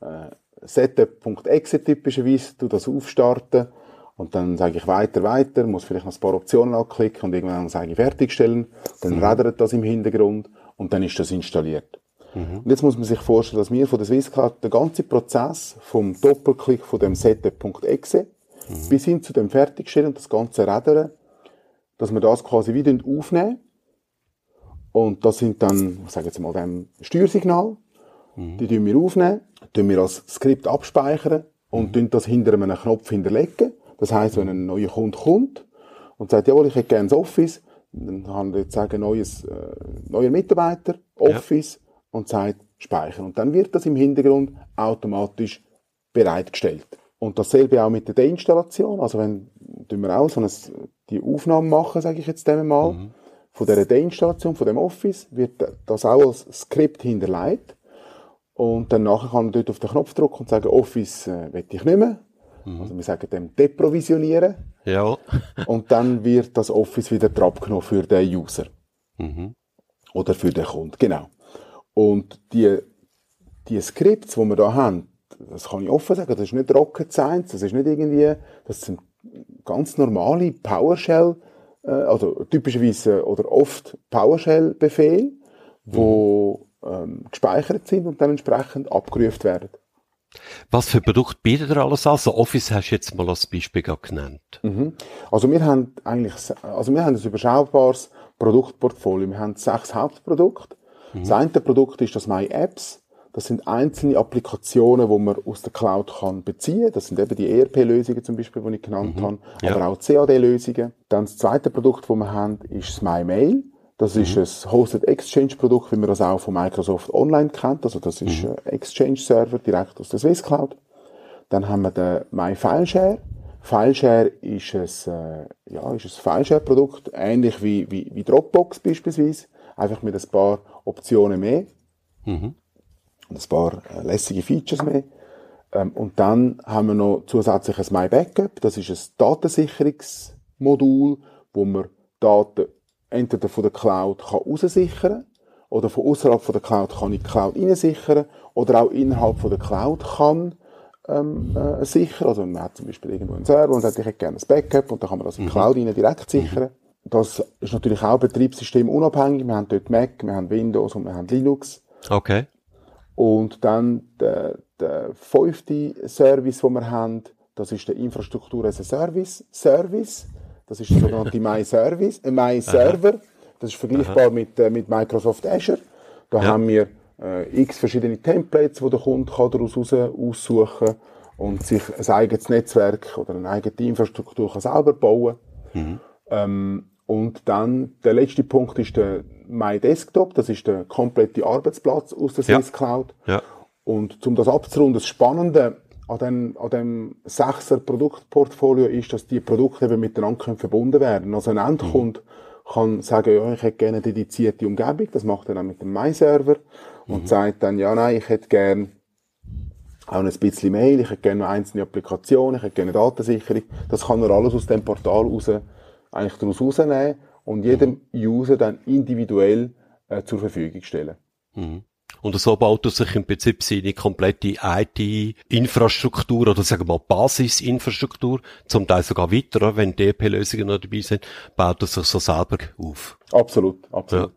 äh, Setup.exe typischerweise, du das aufstarten und dann sage ich weiter, weiter, muss vielleicht noch ein paar Optionen anklicken und irgendwann sage ich fertigstellen, dann mhm. rädert das im Hintergrund und dann ist das installiert. Mhm. Und jetzt muss man sich vorstellen, dass wir von der Swisscard den ganzen Prozess vom Doppelklick von dem Setup.exe mhm. bis hin zu dem Fertigstellen und das ganze Rädern, dass wir das quasi wieder aufnehmen und das sind dann, ich sage jetzt mal, dem Steuersignal, mhm. die tun wir aufnehmen tun wir als Skript abspeichern und mhm. das hinter einem Knopf hinterlegen. Das heißt, wenn ein neuer Kunde kommt und sagt, jawohl, ich hätte gerne Office, dann haben wir jetzt sagen, neues, äh, neuer Mitarbeiter, Office ja. und sagt, speichern. Und dann wird das im Hintergrund automatisch bereitgestellt. Und dasselbe auch mit der Deinstallation. Also wenn, tun wir auch so eine, die Aufnahme machen, sage ich jetzt dem mal, mhm. von der Deinstallation, von dem Office, wird das auch als Skript hinterlegt. Und dann nachher kann man dort auf den Knopf drücken und sagen, Office äh, will ich nicht mehr. Mhm. Also wir sagen dem deprovisionieren. Ja. und dann wird das Office wieder abgenommen für den User. Mhm. Oder für den Kunden, genau. Und die, die Skripts, die wir da haben, das kann ich offen sagen, das ist nicht Rocket Science, das ist nicht irgendwie, das sind ganz normale PowerShell, äh, also typischerweise oder oft PowerShell-Befehle, wo mhm. ähm, gespeichert sind und dann entsprechend abgerufen werden. Was für Produkte bietet ihr alles an? Also Office hast du jetzt mal als Beispiel genannt. Mhm. Also wir haben eigentlich, also wir haben ein überschaubares Produktportfolio. Wir haben sechs Hauptprodukte. Mhm. Das eine Produkt ist das My Apps. Das sind einzelne Applikationen, die man aus der Cloud kann beziehen kann. Das sind eben die ERP-Lösungen zum Beispiel, die ich genannt mhm. habe, ja. aber auch CAD-Lösungen. Dann das zweite Produkt, das wir haben, ist das MyMail. Das mhm. ist ein Hosted Exchange Produkt, wie man das auch von Microsoft Online kennt. Also das ist mhm. ein Exchange Server direkt aus der Swiss Cloud. Dann haben wir den MyFileshare. FileShare ist ein, äh, ja, ist ein FileShare-Produkt, ähnlich wie, wie, wie Dropbox beispielsweise, einfach mit ein paar Optionen mehr mhm. Und ein paar äh, lässige Features mehr. Ähm, und dann haben wir noch zusätzlich ein MyBackup, das ist ein Datensicherungsmodul, wo man Daten entweder von der Cloud kann raussichern oder von außerhalb von der Cloud kann ich die Cloud reinsichern oder auch innerhalb von der Cloud kann ähm, äh, sichern. Also man hat zum Beispiel irgendwo einen Server und sagt, ich hätte gerne ein Backup und dann kann man das in die mhm. Cloud rein direkt sichern. Mhm. Das ist natürlich auch Betriebssystem unabhängig. Wir haben dort Mac, wir haben Windows und wir haben Linux. Okay. Und dann der, der fünfte Service, den wir haben, das ist der Infrastruktur as a Service Service. Das ist der sogenannte MyService, äh, MyServer. Das ist vergleichbar mit, äh, mit Microsoft Azure. Da ja. haben wir äh, x verschiedene Templates, die der Kunde kann daraus raus aussuchen und sich ein eigenes Netzwerk oder eine eigene Infrastruktur kann selber bauen mhm. ähm, und dann der letzte Punkt ist der My Desktop, das ist der komplette Arbeitsplatz aus der Sys Cloud. Ja. Und um das abzurunden, das Spannende an dem, an dem sechser Produktportfolio ist, dass die Produkte eben miteinander verbunden werden. Also ein Endkunde mhm. kann sagen, ja, ich hätte gerne eine dedizierte Umgebung, das macht er dann mit dem My-Server und mhm. sagt dann, ja, nein, ich hätte gerne auch ein bisschen Mail, ich hätte gerne noch einzelne Applikationen, ich hätte gerne Datensicherung. Das kann er alles aus dem Portal raus, eigentlich daraus rausnehmen und jedem mhm. User dann individuell äh, zur Verfügung stellen. Mhm. Und so baut er sich im Prinzip seine komplette IT-Infrastruktur oder sagen wir mal Basisinfrastruktur, zum Teil sogar weiter, wenn DP-Lösungen noch dabei sind, baut er sich so selber auf. Absolut, absolut.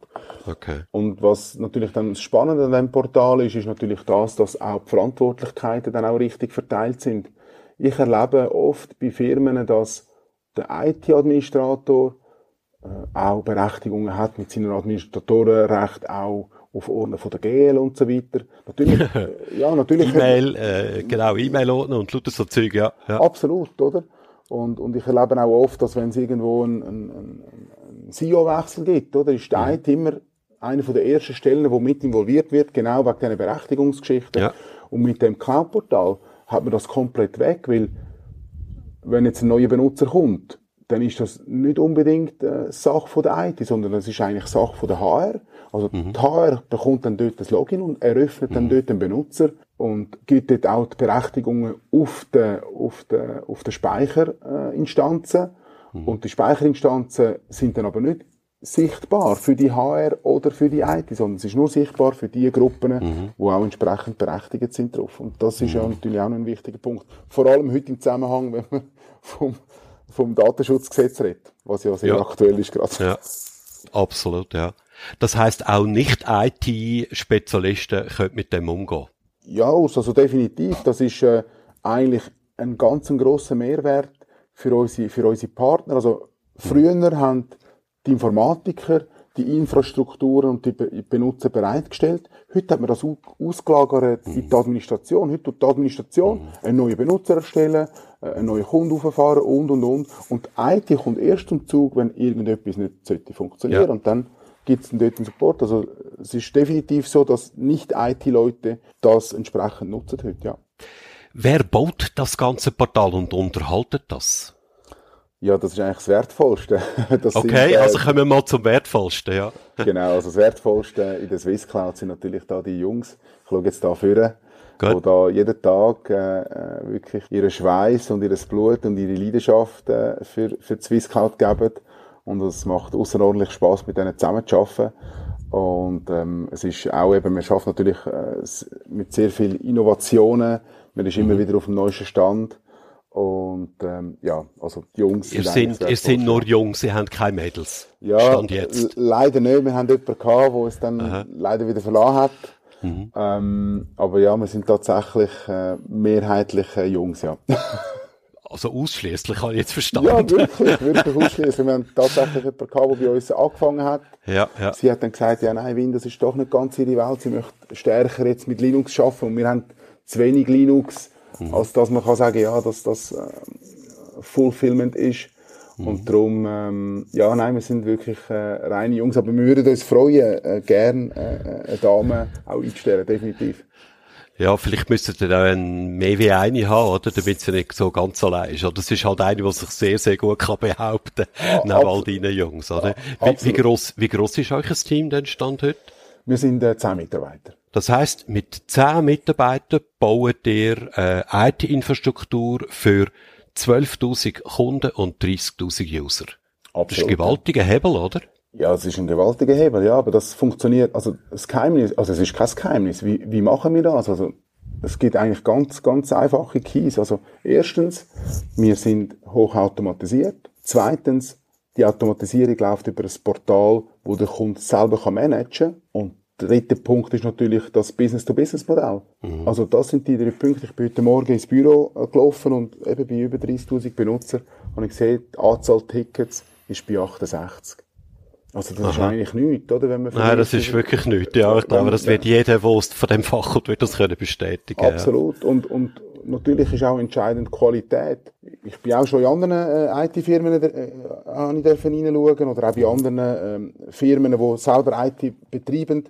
Ja. Okay. Und was natürlich dann spannend an diesem Portal ist, ist natürlich das, dass auch die Verantwortlichkeiten dann auch richtig verteilt sind. Ich erlebe oft bei Firmen, dass der IT-Administrator auch Berechtigungen hat mit seinem Administratorenrecht auch auf Ordner von der GL und so weiter. Natürlich, ja, natürlich. E-Mail, äh, genau, E-Mail-Ordner und lauter so Zeug, ja. ja. Absolut, oder? Und, und ich erlebe auch oft, dass wenn es irgendwo einen, einen, einen CEO-Wechsel gibt, oder, ist der mhm. immer eine von der ersten Stellen, wo mit involviert wird, genau wegen dieser Berechtigungsgeschichten. Ja. Und mit dem Cloud-Portal hat man das komplett weg, weil wenn jetzt ein neuer Benutzer kommt, dann ist das nicht unbedingt äh, Sache von der IT, sondern das ist eigentlich Sache von der HR. Also mhm. die HR bekommt dann dort das Login und eröffnet mhm. dann dort den Benutzer und gibt dort auch die Berechtigungen auf den, auf den, auf den Speicherinstanzen. Mhm. Und die Speicherinstanzen sind dann aber nicht sichtbar für die HR oder für die IT, sondern es ist nur sichtbar für die Gruppen, mhm. die auch entsprechend berechtigt sind drauf. Und das ist ja mhm. natürlich auch noch ein wichtiger Punkt. Vor allem heute im Zusammenhang, wenn man vom, vom Datenschutzgesetz redet, was ja sehr ja. aktuell ist gerade. Ja, absolut, ja. Das heißt auch nicht IT-Spezialisten können mit dem umgehen. Ja, also definitiv. Das ist äh, eigentlich ein ganz grosser Mehrwert für unsere, für unsere Partner. Also früher haben die Informatiker die Infrastrukturen und die Benutzer bereitgestellt. Heute hat man das ausgelagert in die Administration. Heute tut die Administration mhm. einen neuen Benutzer erstellen, äh, einen neuen Kunden auffahren und, und, und. Und IT kommt erst zum Zug, wenn irgendetwas nicht sollte funktionieren. Ja. Und dann gibt es dort einen Support. Also es ist definitiv so, dass nicht IT-Leute das entsprechend nutzen heute, ja. Wer baut das ganze Portal und unterhaltet das? Ja, das ist eigentlich das Wertvollste. Das okay, äh, also kommen wir mal zum Wertvollsten, ja. genau, also das Wertvollste in der Swiss Cloud sind natürlich da die Jungs. Ich schaue jetzt da vorne. Gut. wo da jeden Tag äh, äh wirklich ihren Schweiß und ihr Blut und ihre Leidenschaft äh, für, für die Swisscloud geben. Und es macht außerordentlich Spaß, mit denen zusammenzuarbeiten. Und ähm, es ist auch eben, man schafft natürlich äh, mit sehr viel Innovationen, man ist immer mhm. wieder auf dem neuesten Stand. Und ähm, ja, also die Jungs ihr sind, ihr sind nur Jungs, sie haben keine Mädels. Ja, Stand jetzt. leider nicht. Wir haben jemanden gehabt, der es dann Aha. leider wieder verloren hat. Mhm. Ähm, aber ja, wir sind tatsächlich äh, mehrheitlich äh, Jungs, ja. Also ausschließlich, habe ich jetzt verstanden. Ja, wirklich, wirklich ausschließlich. Wir haben tatsächlich jemanden gehabt, der bei uns angefangen hat. Ja, ja. Sie hat dann gesagt, ja, nein, Win, das ist doch nicht ganz ihre Welt. Sie möchte stärker jetzt mit Linux arbeiten und wir haben zu wenig Linux, mhm. als dass man kann sagen, ja, dass das äh, Fulfillment ist. Mhm. Und darum, ähm, ja, nein, wir sind wirklich äh, reine Jungs, aber wir würden uns freuen, äh, gern äh, eine Dame auch einzustellen, definitiv. Ja, vielleicht müsstet ihr auch ein, mehr wie eine haben, oder? Damit sie nicht so ganz allein ist. Oder das ist halt eine, die sich sehr, sehr gut kann behaupten kann, ah, neben all deinen Jungs, oder? wie, wie, gross, wie gross ist euch das Team denn Stand heute? Wir sind äh, zehn Mitarbeiter. Das heißt, mit zehn Mitarbeitern baut ihr äh, IT-Infrastruktur für 12.000 Kunden und 30.000 User. Absolut. Das ist ein gewaltiger Hebel, oder? Ja, es ist ein gewaltiger Hebel, ja, aber das funktioniert, also das Geheimnis, also es ist kein Geheimnis. Wie, wie machen wir das? Also es gibt eigentlich ganz, ganz einfache Keys. Also erstens, wir sind hochautomatisiert. Zweitens, die Automatisierung läuft über ein Portal, wo der Kunde selber managen kann. Und dritte Punkt ist natürlich das Business-to-Business-Modell. Mhm. Also das sind die drei Punkte. Ich bin heute Morgen ins Büro äh, gelaufen und eben bei über 30'000 Benutzer habe ich gesehen, die Anzahl Tickets ist bei 68. Also das Aha. ist eigentlich nichts, oder? Wenn man Nein, das ist wirklich nichts. Ja, ich glaube, das wird jeder, der von dem Fach kommt, wird das können bestätigen. Absolut. Ja. Und, und natürlich ist auch entscheidend Qualität. Ich bin auch schon in anderen äh, IT-Firmen äh, ich dürfen reinschauen oder auch bei anderen äh, Firmen, die selber IT betreiben,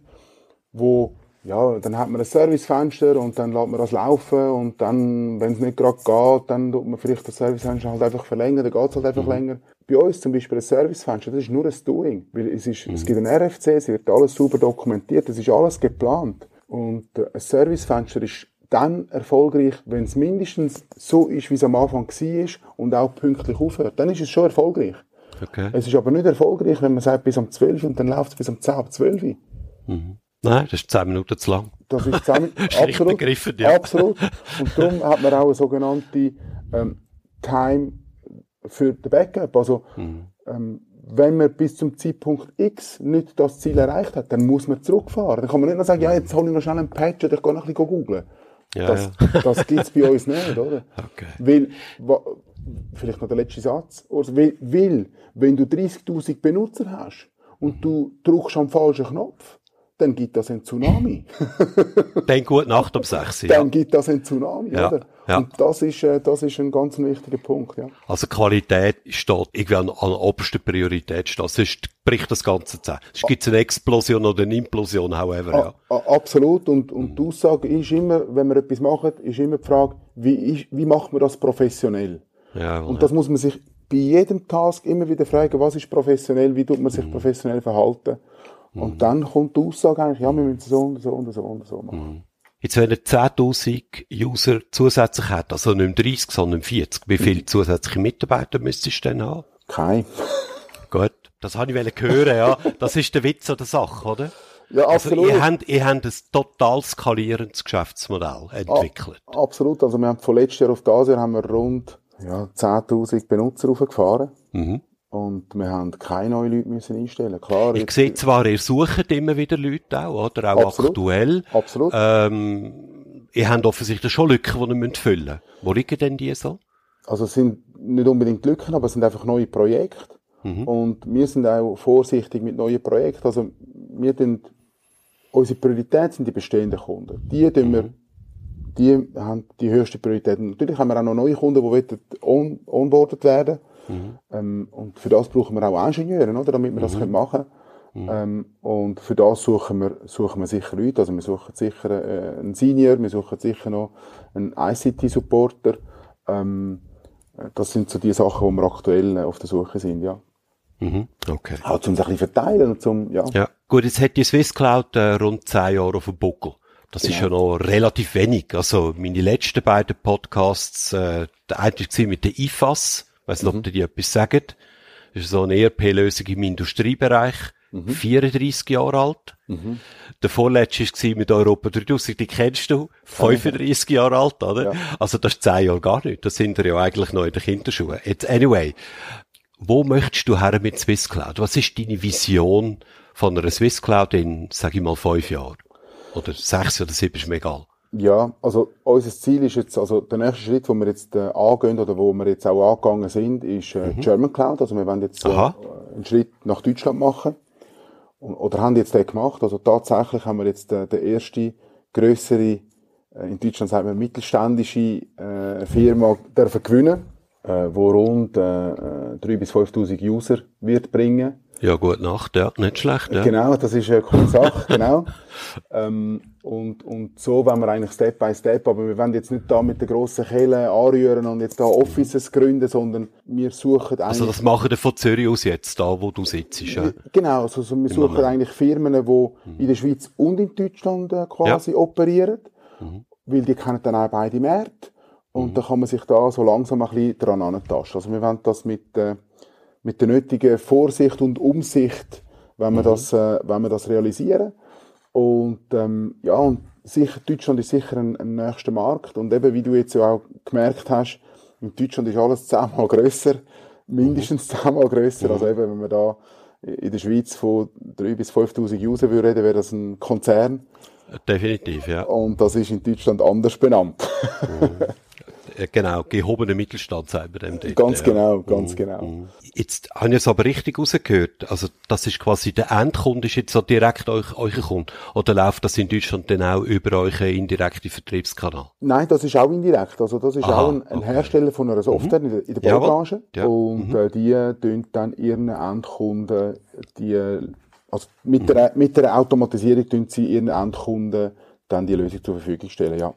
wo ja, dann hat man ein Servicefenster und dann lässt man das laufen und dann, wenn es nicht gerade geht, dann tut man vielleicht das Servicefenster halt einfach verlängern, dann geht es halt einfach mhm. länger. Bei uns zum Beispiel ein Servicefenster, das ist nur ein Doing, weil es, ist, mhm. es gibt ein RFC, es wird alles super dokumentiert, es ist alles geplant. Und äh, ein Servicefenster ist dann erfolgreich, wenn es mindestens so ist, wie es am Anfang war und auch pünktlich aufhört. Dann ist es schon erfolgreich. Okay. Es ist aber nicht erfolgreich, wenn man sagt, bis um 12 und dann läuft es bis um 10 ab 12 mhm. Nein, das ist 10 Minuten zu lang. Das ist 10 Minuten. absolut. Begriffen, ja. Absolut. Und darum hat man auch eine sogenannte ähm, Time für den Backup. Also, mhm. ähm, wenn man bis zum Zeitpunkt X nicht das Ziel erreicht hat, dann muss man zurückfahren. Dann kann man nicht noch sagen, ja, jetzt hole ich noch schnell einen Patch oder ich gehe noch ein bisschen googeln. Ja, das, ja. das gibt's bei uns nicht, oder? Okay. Weil, vielleicht noch der letzte Satz, also, weil, weil wenn du 30.000 Benutzer hast und mhm. du drückst am falschen Knopf, dann gibt das ein Tsunami. dann gut Nacht um 6 Uhr. Dann ja. gibt das ein Tsunami, ja. oder? Ja. Und das ist, äh, das ist ein ganz wichtiger Punkt, ja. Also Qualität steht irgendwie an, an oberster Priorität steht. Sonst bricht das Ganze zusammen. Es gibt eine Explosion oder eine Implosion, however, ja. A, absolut. Und, und die Aussage ist immer, wenn wir etwas machen, ist immer die Frage, wie, ist, wie macht man das professionell? Ja, und das muss man sich bei jedem Task immer wieder fragen, was ist professionell, wie tut man sich mhm. professionell verhalten? Und mhm. dann kommt die Aussage eigentlich, ja, wir müssen so und so und so und so machen. Mhm. Jetzt, wenn er 10.000 User zusätzlich hat, also nicht 30, sondern 40, wie viele zusätzliche Mitarbeiter müsstest du denn haben? Kein. Gut, das habe ich hören, ja. Das ist der Witz an der Sache, oder? Ja, absolut. Also, ihr, habt, ihr habt ein total skalierendes Geschäftsmodell entwickelt. A absolut. Also, wir haben von letztes Jahr auf das Jahr haben wir rund ja, 10.000 Benutzer aufgefahren. Mhm. Und wir haben keine neuen Leute müssen einstellen. Klar. Ich sehe zwar, ihr sucht immer wieder Leute auch, oder? Auch absolut, aktuell. Absolut. Ähm, ihr habt offensichtlich schon Lücken, die ihr müsst füllen müsst. Wo liegen denn die so? Also es sind nicht unbedingt Lücken, aber es sind einfach neue Projekte. Mhm. Und wir sind auch vorsichtig mit neuen Projekten. Also wir sind, unsere Priorität sind die bestehenden Kunden. Die tun wir, mhm. die haben die höchste Priorität. Natürlich haben wir auch noch neue Kunden, die on onboardet werden Mhm. Ähm, und für das brauchen wir auch Ingenieure, oder, damit wir das mhm. machen können. Mhm. Ähm, und für das suchen wir, suchen wir sicher Leute. Also wir suchen sicher äh, einen Senior, wir suchen sicher noch einen ICT-Supporter. Ähm, das sind so die Sachen, wo wir aktuell äh, auf der Suche sind, ja. Mhm. Okay. Auch zum sich ein bisschen verteilen und zum, ja. Ja. Gut, jetzt hat die Swiss Cloud äh, rund zehn Jahre auf dem Buckel. Das genau. ist ja noch relativ wenig. Also meine letzten beiden Podcasts, äh, der eine war mit der IFAS, nicht, mhm. ob die etwas sagt. Das ist so eine ERP-Lösung im Industriebereich. Mhm. 34 Jahre alt. Mhm. Der vorletzte war mit Europa 3000, die kennst du, 35 ja. Jahre alt, oder? Ja. Also das ist 10 Jahre gar nicht. Das sind wir ja eigentlich noch in den Kinderschuhen. Jetzt, anyway, wo möchtest du her mit Swiss Cloud? Was ist deine Vision von einer Swiss Cloud in, sag ich mal, fünf Jahren? Oder sechs oder sieben, ist mir egal. Ja, also unser Ziel ist jetzt, also der nächste Schritt, wo wir jetzt äh, angehen oder wo wir jetzt auch angegangen sind, ist äh, mhm. German Cloud. Also wir wollen jetzt äh, einen Schritt nach Deutschland machen oder haben jetzt den gemacht. Also tatsächlich haben wir jetzt äh, der erste größere, äh, in Deutschland sagt man mittelständische äh, Firma dürfen gewinnen, äh, wo rund äh, 3.000 äh, bis 5.000 User wird bringen. Ja, gut Nacht, ja, nicht schlecht, ja. Genau, das ist eine coole Sache, genau. Ähm, und, und so wenn wir eigentlich Step by Step, aber wir wollen jetzt nicht da mit der grossen Kehle anrühren und jetzt da Offices gründen, sondern wir suchen eigentlich... Also das machen wir von Zürich aus jetzt, da wo du sitzt, ja? Genau, also, also wir suchen Moment. eigentlich Firmen, die mhm. in der Schweiz und in Deutschland äh, quasi ja. operieren, mhm. weil die kennen dann auch beide Märkte und mhm. da kann man sich da so langsam ein bisschen dran antasten. Also wir wollen das mit... Äh, mit der nötigen Vorsicht und Umsicht, wenn wir mhm. das, äh, wenn wir das realisieren. Und ähm, ja, und sicher, Deutschland ist sicher ein, ein nächster Markt. Und eben, wie du jetzt ja auch gemerkt hast, in Deutschland ist alles zehnmal grösser, mindestens mhm. zehnmal grösser. Also eben, wenn wir da in der Schweiz von 3.000 bis 5.000 User würde reden, wäre das ein Konzern. Definitiv, ja. Und das ist in Deutschland anders benannt. Mhm. Äh, genau, gehobene Mittelstand sagen wir dem dort. Ganz ja. genau, ganz mhm. genau. Mhm. Jetzt habe ich es aber richtig rausgehört. Also, das ist quasi der Endkunde ist jetzt so direkt euch, euer Kunde. Oder läuft das in Deutschland dann auch über euren indirekten Vertriebskanal? Nein, das ist auch indirekt. Also, das ist Aha, auch ein, ein okay. Hersteller von einer Software mhm. in der, in der Baubranche. Ja. Und mhm. äh, die tun dann ihren Endkunden, die, also mit, mhm. der, mit der Automatisierung tun sie ihren Endkunden dann die Lösung zur Verfügung stellen, ja.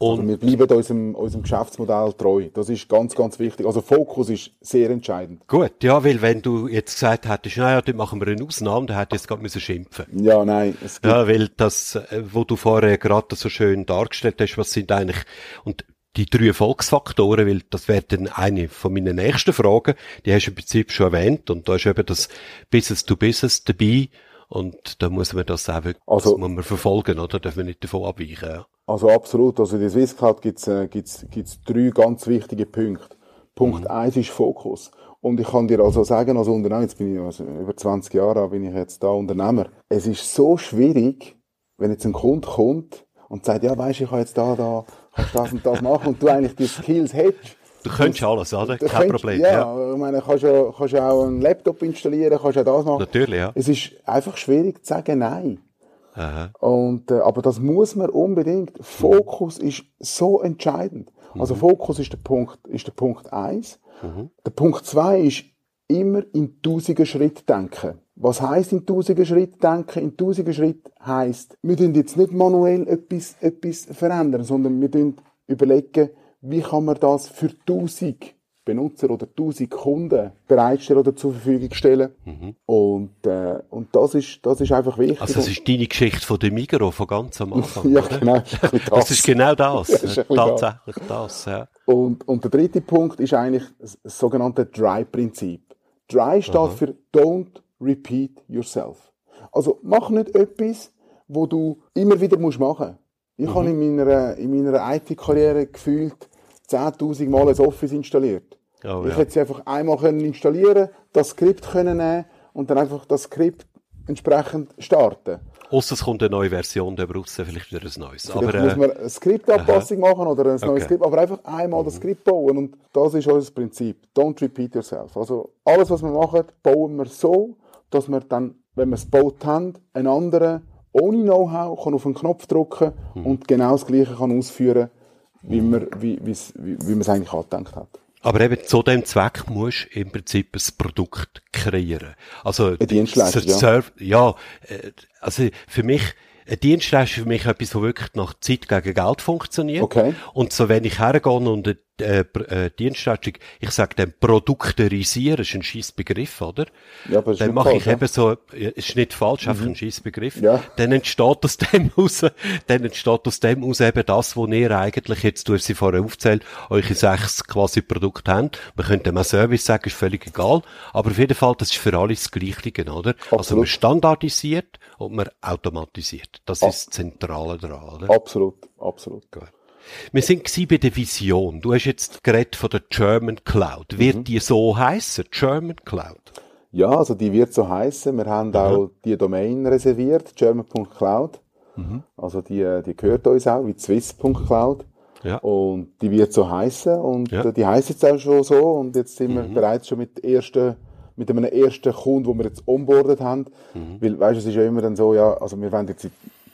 Und also wir bleiben unserem, unserem Geschäftsmodell treu. Das ist ganz, ganz wichtig. Also Fokus ist sehr entscheidend. Gut, ja, weil wenn du jetzt gesagt hättest, naja, dort machen wir eine Ausnahme, dann hättest du jetzt gerade müssen schimpfen. Ja, nein. Ja, weil das, äh, wo du vorher gerade so schön dargestellt hast, was sind eigentlich, und die drei Erfolgsfaktoren, weil das wäre dann eine von meinen nächsten Fragen, die hast du im Prinzip schon erwähnt, und da ist eben das Business to Business dabei, und da muss man das auch wirklich, also, das muss man verfolgen, oder? Darf man nicht davon abweichen, ja. Also absolut. Also in der Swisscloud gibt's äh, gibt's, gibt's drei ganz wichtige Punkte. Punkt mhm. eins ist Fokus. Und ich kann dir also sagen, als Unternehmer, jetzt bin ich also über 20 Jahre bin ich jetzt da Unternehmer. Es ist so schwierig, wenn jetzt ein Kunde kommt und sagt, ja, weisst, ich kann jetzt da, da, kannst das und das machen und du eigentlich die Skills hättest. Du könntest alles, oder? Kein könntest, Problem. Ja, ja, ich meine, kannst ja, kannst ja auch einen Laptop installieren, kannst ja das machen. Natürlich, ja. Es ist einfach schwierig zu sagen, nein. Aha. Und, äh, aber das muss man unbedingt. Fokus ist so entscheidend. Also mhm. Also Fokus ist der Punkt, ist der Punkt eins. Mhm. Der Punkt zwei ist immer in tausiger Schritt denken. Was heißt in tausiger Schritt denken? In tausiger Schritt heißt, wir tun jetzt nicht manuell etwas, etwas verändern, sondern wir tun überlegen, wie kann man das für tausend Benutzer oder 1000 Kunden bereitstellen oder zur Verfügung stellen. Mhm. Und, äh, und das ist, das ist einfach wichtig. Also das ist deine Geschichte von dem Migros von ganz am Anfang. ja, genau. Das. das. ist genau das. das ist tatsächlich das, ja. Und, und der dritte Punkt ist eigentlich das sogenannte Dry-Prinzip. Dry steht Aha. für Don't Repeat Yourself. Also mach nicht etwas, wo du immer wieder machen musst. Ich mhm. habe in meiner, in meiner IT-Karriere gefühlt 10.000 Mal ein Office installiert. Oh, ich ja. hätte sie einfach einmal können installieren, das Skript können nehmen und dann einfach das Skript entsprechend starten. Außer es kommt eine neue Version, dann braucht es vielleicht wieder ein neues. Vielleicht aber, muss man eine Skriptanpassung machen oder ein okay. neues Skript, aber einfach einmal mhm. das Skript bauen und das ist unser Prinzip. Don't repeat yourself. Also alles, was wir machen, bauen wir so, dass wir dann, wenn wir es gebaut haben, einen anderen ohne Know-how auf einen Knopf drücken mhm. und genau das Gleiche kann ausführen, wie man wie, wie, wie man es eigentlich angedenkt hat. Aber eben zu dem Zweck musst du im Prinzip ein Produkt kreieren. Also, ein Dienstleister, ja. ja, äh, also für mich, ein Dienstleister ist für mich etwas, was wirklich nach Zeit gegen Geld funktioniert. Okay. Und so, wenn ich hergehe und eine äh, äh, Dienstleistung, ich sage dann Produkterisieren, ist ein scheiß Begriff, oder? Ja, aber dann mache ich falsch, eben so, ja, ist nicht falsch, einfach ein scheiß Begriff. Ja. Dann entsteht aus dem aus, dann entsteht aus dem aus eben das, wo ihr eigentlich jetzt, du hast sie vorher aufzählt, eure sechs quasi Produkte habt. Man könnte mal Service sagen, ist völlig egal. Aber auf jeden Fall, das ist für alle das Gleiche, oder? Also Absolut. man standardisiert und man automatisiert. Das ist das Zentrale daran, oder? Absolut, absolut. Gut. Wir sind bei der Vision. Du hast jetzt geredet von der German Cloud. Wird die so heißen? German Cloud? Ja, also die wird so heißen. Wir haben auch die Domain reserviert, german.cloud. Also die, die gehört uns auch, wie swiss.cloud. Ja. Und die wird so heißen und Ja. äh, die heißt jetzt auch schon so und jetzt sind wir bereits schon mit ersten mit einem ersten Kunden, wo wir jetzt onboardet haben, weil, weißt du, es ist ja immer dann so, ja, also wir wollen jetzt,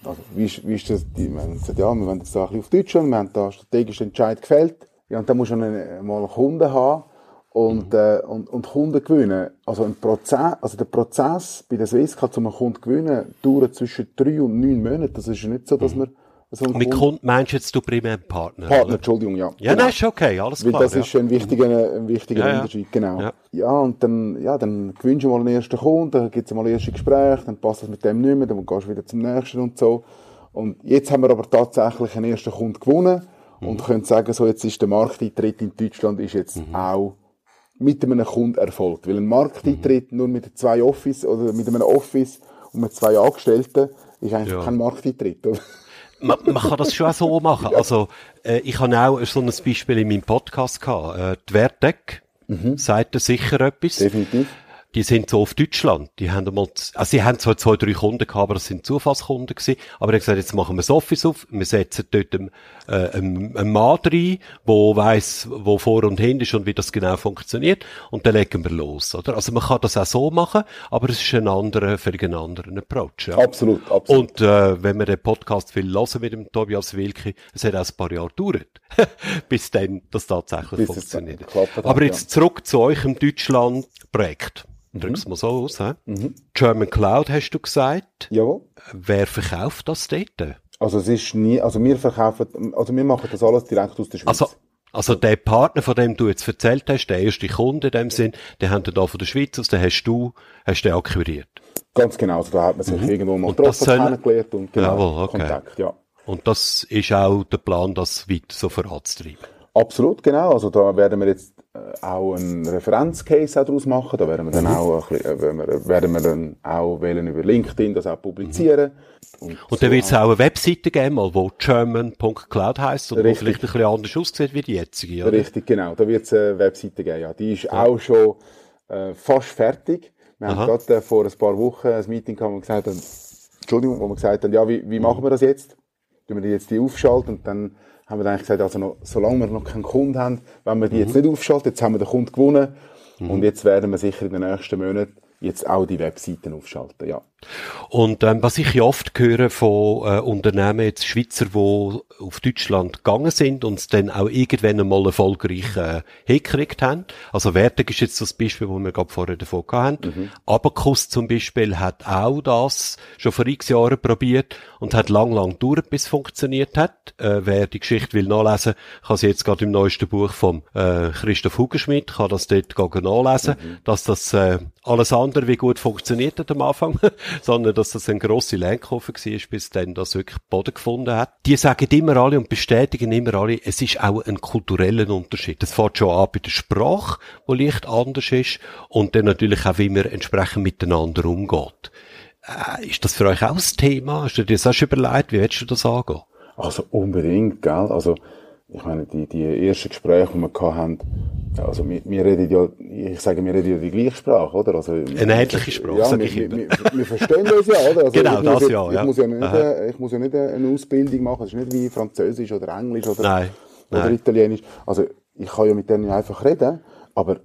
also wie ist, wie ist das, die, wir haben gesagt, ja, wir wollen jetzt da ein bisschen auf Deutschland, wir haben da strategischen Entscheid gefällt, ja, und dann muss man mal Kunden haben und, äh, und, und Kunden gewinnen. Also ein Prozess, also der Prozess bei der Swisscard, um einen Kunden zu gewinnen, dauert zwischen drei und neun Monaten. Das ist ja nicht so, dass wir so Mit Kunden, meinst du jetzt du primär Partner? Partner, oder? Entschuldigung, ja. Ja, genau. nein, ist okay, alles Weil klar. das ja. ist ein wichtiger, ein wichtiger Ja. Unterschied, genau. Ja. Ja. und dann, ja, dann gewinnst du mal einen ersten Kunden, dann gibt's mal ein erstes Gespräch, dann passt das mit dem nicht mehr, dann gehst du wieder zum nächsten und so. Und jetzt haben wir aber tatsächlich einen ersten Kunden gewonnen Mhm. und können sagen, so, jetzt ist der Markteintritt in Deutschland ist jetzt Mhm. auch mit einem Kunden erfolgt. Weil ein Markteintritt Mhm. nur mit zwei Office oder mit einem Office und mit zwei Angestellten ist eigentlich kein Markteintritt. Oder? Man, man kann das schon auch so machen. Also, äh, ich habe auch so ein Beispiel in meinem Podcast gehabt. Äh, die Vertec sagt da sicher etwas. Definitiv. Die sind so auf Deutschland. Die haben einmal, also sie haben zwar zwei, drei Kunden gehabt, aber das sind Zufallskunden gewesen. Aber er hat gesagt, jetzt machen wir das Office auf. Wir setzen dort einen, äh, einen, einen Mann rein, wo weiss, wo vor und hinten ist und wie das genau funktioniert. Und dann legen wir los, oder? Also man kann das auch so machen, aber es ist ein anderer, völlig ein anderer Approach, ja. Absolut, absolut. Und äh, wenn man den Podcast will hören mit dem Tobias Wilke, es hat auch ein paar Jahre gedauert, bis dann das tatsächlich Bis funktioniert. hat, Aber jetzt zurück zu eurem Deutschland-Projekt. Drück's mal so aus. He? German Cloud hast du gesagt. Jawohl. Wer verkauft das dort? Also es ist nie, also wir verkaufen, also wir machen das alles direkt aus der Schweiz. Also, also der Partner, von dem du jetzt erzählt hast, der erste Kunde in dem Sinn, den haben da von der Schweiz aus, den hast du, hast du akquiriert. Ganz genau, also da hat man sich irgendwo mal Und das getroffen, soll- kennengelernt und genau, Jawohl, okay. Kontakt, ja. Und das ist auch der Plan, das weiter so voranzutreiben. Absolut, genau. Also da werden wir jetzt äh, auch einen Referenzcase auch daraus machen. Da werden wir dann auch, ein bisschen, äh, werden wir, werden wir dann auch wählen über LinkedIn das auch publizieren. Und, Und dann wird es auch eine Webseite geben, mal, wo german.cloud heisst und wo Richtig. vielleicht ein bisschen anders aussieht wie die jetzige, oder? Richtig, genau. Da wird es eine Webseite geben, ja. Die ist auch schon äh, fast fertig. Wir Aha. haben gerade äh, vor ein paar Wochen ein Meeting gehabt, wo wir gesagt haben, Entschuldigung, wo wir gesagt haben, ja, wie, wie machen wir das jetzt? Tun wir die jetzt die aufschalten und dann haben wir dann gesagt, also noch, solange wir noch keinen Kunden haben, wenn wir die jetzt nicht aufschalten, jetzt haben wir den Kunden gewonnen und jetzt werden wir sicher in den nächsten Monaten jetzt auch die Webseiten aufschalten, ja. Und ähm, was ich ja oft höre von äh, Unternehmen, jetzt Schweizer, die auf Deutschland gegangen sind und es dann auch irgendwann einmal erfolgreich äh, hingekriegt haben. Also Wertig ist jetzt das Beispiel, wo wir gerade vorher davon hatten. Mhm. Abacus zum Beispiel hat auch das schon vor x Jahren probiert und hat lang, lang gedauert, bis es funktioniert hat. Äh, wer die Geschichte will nachlesen, kann sie jetzt gerade im neuesten Buch vom äh, Christoph Hugenschmidt, kann das dort nachlesen, Mhm. dass das äh, alles andere wie gut funktioniert hat am Anfang, sondern dass das eine grosse Lernkurve war, bis dann das wirklich Boden gefunden hat. Die sagen immer alle und bestätigen immer alle, es ist auch ein kultureller Unterschied. Das fängt schon an bei der Sprache, wo leicht anders ist und dann natürlich auch, wie man entsprechend miteinander umgeht. Äh, ist das für euch auch das Thema? Hast du dir das auch schon überlegt? Wie willst du das angehen? Also unbedingt, gell? Also, ich meine, die, die ersten Gespräche, die wir haben, also wir, wir reden ja, ich sage, wir reden ja die gleiche Sprache, oder? Also, Eine ähnliche Sprache, ja, sag wir, ich wir, immer. wir, wir verstehen uns ja, oder? Also Genau, das ja, ja, ich ja. Muss ja nicht, Aha. äh, ich muss ja nicht eine Ausbildung machen, es ist nicht wie Französisch oder Englisch oder, Nein, oder nein. Italienisch. Also, ich kann ja mit denen einfach reden, aber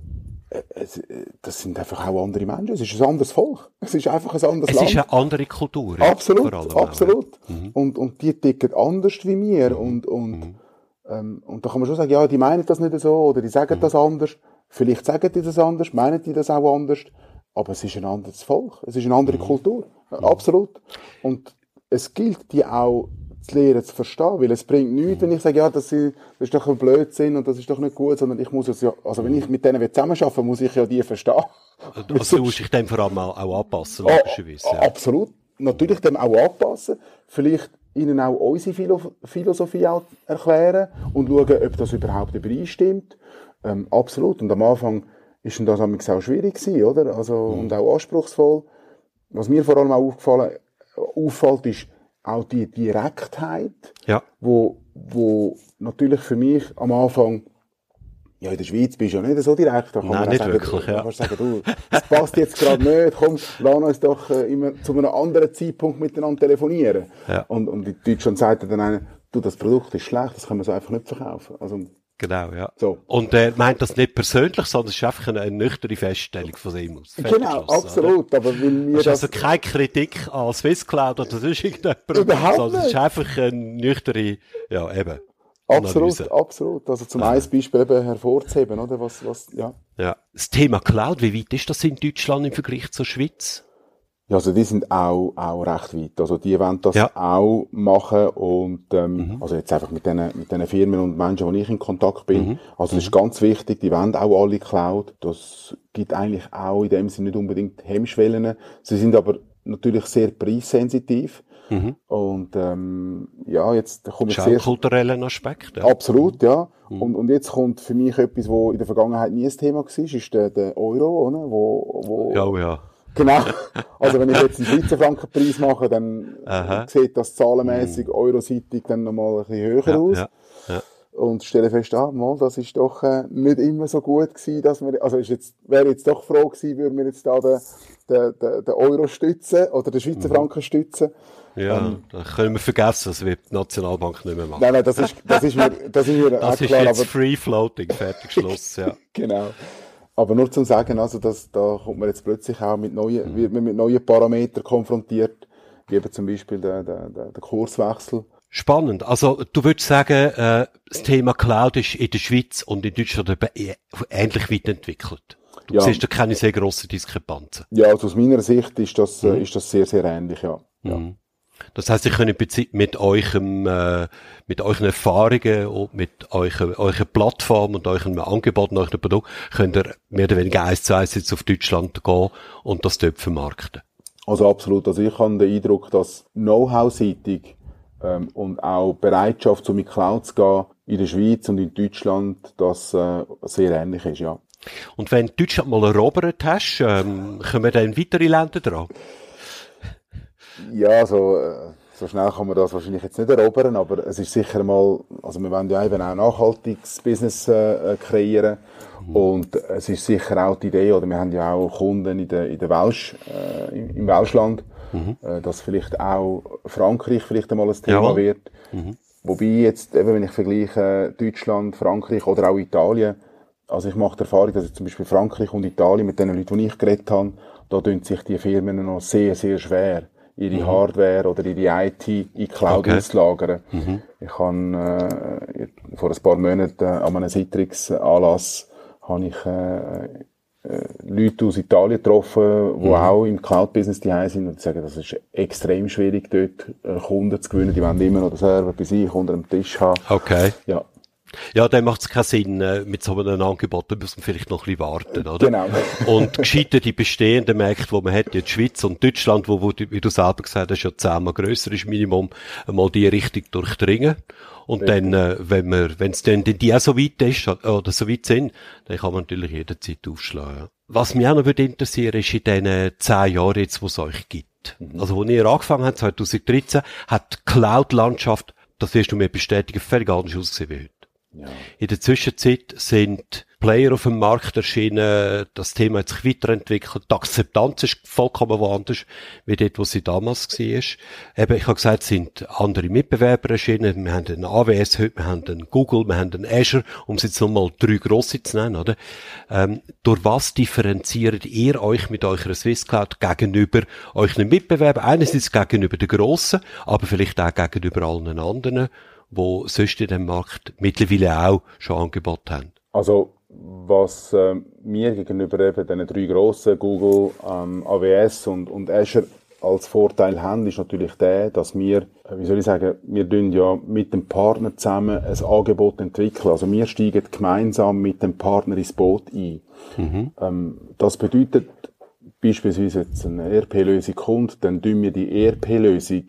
äh, es, äh, das sind einfach auch andere Menschen. Es ist ein anderes Volk. Es ist einfach ein anderes Es Land. ist eine andere Kultur. Absolut, absolut. Und, und die ticken anders wie wir. Und, und, ähm, und da kann man schon sagen, ja, die meinen das nicht so oder die sagen das anders. Vielleicht sagen die das anders, meinen die das auch anders. Aber es ist ein anderes Volk. Es ist eine andere Kultur. Äh, Absolut. Und es gilt, die auch zu lernen, zu verstehen. Weil es bringt nichts, wenn ich sage, ja, das ist, das ist doch ein Blödsinn und das ist doch nicht gut, sondern ich muss es ja, also wenn ich mit denen zusammenarbeiten muss ich ja die verstehen. Also du musst dich dem vor allem auch, auch anpassen, logischerweise. Ja. Absolut. Natürlich dem auch anpassen. Vielleicht ihnen auch unsere Philo Philosophie erklären und schauen, ob das überhaupt übereinstimmt. Ähm, absolut. Und am Anfang ist das auch schwierig gewesen, oder? Also, mhm. und auch anspruchsvoll. Was mir vor allem auch aufgefallen, auffällt, ist auch die Direktheit, ja. wo, wo natürlich für mich am Anfang ja, in der Schweiz bist du ja nicht so direkt. Da kann Nein, man nicht sagen, wirklich, ja. kannst sagen, du, das passt jetzt gerade nicht, komm, lass uns doch äh, immer zu einem anderen Zeitpunkt miteinander telefonieren. Ja. Und, und in Deutschland sagt dann einer, du, das Produkt ist schlecht, das können wir so einfach nicht verkaufen. Also, Genau, ja. So. Und er meint das nicht persönlich, sondern es ist einfach eine, eine nüchterne Feststellung von ihm aus. Genau, absolut. Oder? Aber weil mir das ist also keine Kritik an Swisscloud oder sonst irgendjemand. Überhaupt sondern es ist einfach eine nüchterne, ja, eben. Absolut, Analyse. absolut. Also zum einen Beispiel eben hervorzuheben, oder? Was, was, ja. Ja. Das Thema Cloud, wie weit ist das in Deutschland im Vergleich zur Schweiz? Ja, also die sind auch, auch recht weit. Also die wollen das ja. auch machen und ähm, mhm. also jetzt einfach mit den mit den Firmen und Menschen, wo ich in Kontakt bin. Mhm. Also das ist mhm. ganz wichtig. Die wollen auch alle Cloud. Das gibt eigentlich auch in dem Sinne nicht unbedingt Hemmschwellen. Sie sind aber natürlich sehr preissensitiv. Mhm. Und ähm, ja, jetzt kommt sehr kulturellen Aspekt. Ja. Absolut, ja. Mhm. Und, und jetzt kommt für mich etwas, wo in der Vergangenheit nie ein Thema war, ist der, der Euro, oder? Wo, wo ja, oh ja Genau. Also wenn ich jetzt einen Schweizer Frankenpreis mache, dann Aha. sieht das zahlenmäßig mhm. euroseitig dann nochmal ein bisschen höher ja, aus. Ja, ja. Und stelle fest, ah, mal, das ist doch äh, nicht immer so gut gewesen, dass wir, also ist jetzt, wäre jetzt doch froh gewesen, würden wir jetzt da den, den, den, den Euro stützen oder den Schweizer mhm. Franken stützen. Ja, ähm, da können wir vergessen, das wird die Nationalbank nicht mehr machen. Nein, nein, das ist, das ist mir, das ist mir Das ist klar, jetzt Free Floating, fertig, Schluss, ja. genau. Aber nur zum sagen, also, dass, da kommt man jetzt plötzlich auch mit neuen, wird man mit neuen Parametern konfrontiert, wie eben zum Beispiel der, der, der, der Kurswechsel. Spannend. Also du würdest sagen, äh, das Thema Cloud ist in der Schweiz und in Deutschland ähnlich weit entwickelt. Du ja. siehst da keine sehr grossen Diskrepanzen. Ja, also aus meiner Sicht ist das, mhm. ist das sehr, sehr ähnlich, ja. Mhm. ja. Das heißt, ich kann mit eurem, äh, mit euren Erfahrungen und mit eurer, eurer Plattform und eurem Angebot und eurem Produkt könnt ihr mehr oder weniger eins zu eins jetzt auf Deutschland gehen und das dort vermarkten. Also absolut. Also ich habe den Eindruck, dass Know-how-seitig ähm, und auch Bereitschaft, so mit Cloud zu gehen, in der Schweiz und in Deutschland, das äh, sehr ähnlich ist, ja. Und wenn Deutschland mal erobert hast, ähm, kommen dann weitere Länder dran? Ja, so, äh, so schnell kann man das wahrscheinlich jetzt nicht erobern, aber es ist sicher mal, also wir wollen ja eben auch nachhaltiges Business äh, kreieren mhm. und es ist sicher auch die Idee, oder wir haben ja auch Kunden in der, in der Welsch, äh, im Welschland, mhm. äh, dass vielleicht auch Frankreich vielleicht einmal ein Thema ja. wird. Mhm. Wobei jetzt, eben wenn ich vergleiche Deutschland, Frankreich oder auch Italien, also ich mache die Erfahrung, dass ich zum Beispiel Frankreich und Italien mit den Leuten, die ich geredet habe, da tun sich die Firmen noch sehr, sehr schwer ihre mhm. Hardware oder ihre IT in Cloud okay. auslagern. Mhm. Ich habe äh, vor ein paar Monaten an einem Citrix-Anlass habe ich äh, äh, Leute aus Italien getroffen, die mhm. auch im Cloud-Business die sind und sagen, das ist extrem schwierig, dort äh, Kunden zu gewinnen. Die wollen immer noch den Server bei sich unter dem Tisch haben. Okay. Ja, ja, dann macht es keinen Sinn, äh, mit so einem Angebot, da muss man vielleicht noch ein bisschen warten, oder? Genau. Und gescheiter die bestehenden Märkte, die man hat, jetzt Schweiz und Deutschland, wo, wo wie du selber gesagt hast, ja zehnmal grösser ist Minimum, mal die Richtung durchdringen. Und Richtig. dann, äh, wenn man, wenn es dann die auch so weit ist, oder so weit sind, dann kann man natürlich jederzeit aufschlagen. Was mich auch noch würde interessieren, ist in diesen zehn Jahren jetzt, wo es euch gibt. Mhm. Also, wo ihr angefangen habt, 2013, hat Cloud-Landschaft, das wirst du mir bestätigen, völlig anders ausgesehen wie heute. Ja. In der Zwischenzeit sind Player auf dem Markt erschienen, das Thema hat sich weiterentwickelt, die Akzeptanz ist vollkommen woanders, wie dort, wo sie damals war. Eben, ich habe gesagt, es sind andere Mitbewerber erschienen, wir haben einen AWS heute, wir haben einen Google, wir haben einen Azure, um es jetzt nochmal drei grosse zu nennen, oder? Ähm, durch was differenziert ihr euch mit eurer Swisscloud gegenüber euren Mitbewerbern? Einerseits gegenüber den Grossen, aber vielleicht auch gegenüber allen anderen wo sonst in dem Markt mittlerweile auch schon Angebote haben? Also, was äh, mir gegenüber eben den drei grossen, Google, ähm, AWS und, und Azure als Vorteil haben, ist natürlich der, dass wir, äh, wie soll ich sagen, wir tun ja mit dem Partner zusammen ein Angebot entwickeln. Also wir steigen gemeinsam mit dem Partner ins Boot ein. Mhm. Ähm, das bedeutet, beispielsweise jetzt eine ERP-Lösung kommt, dann tun wir die ERP-Lösung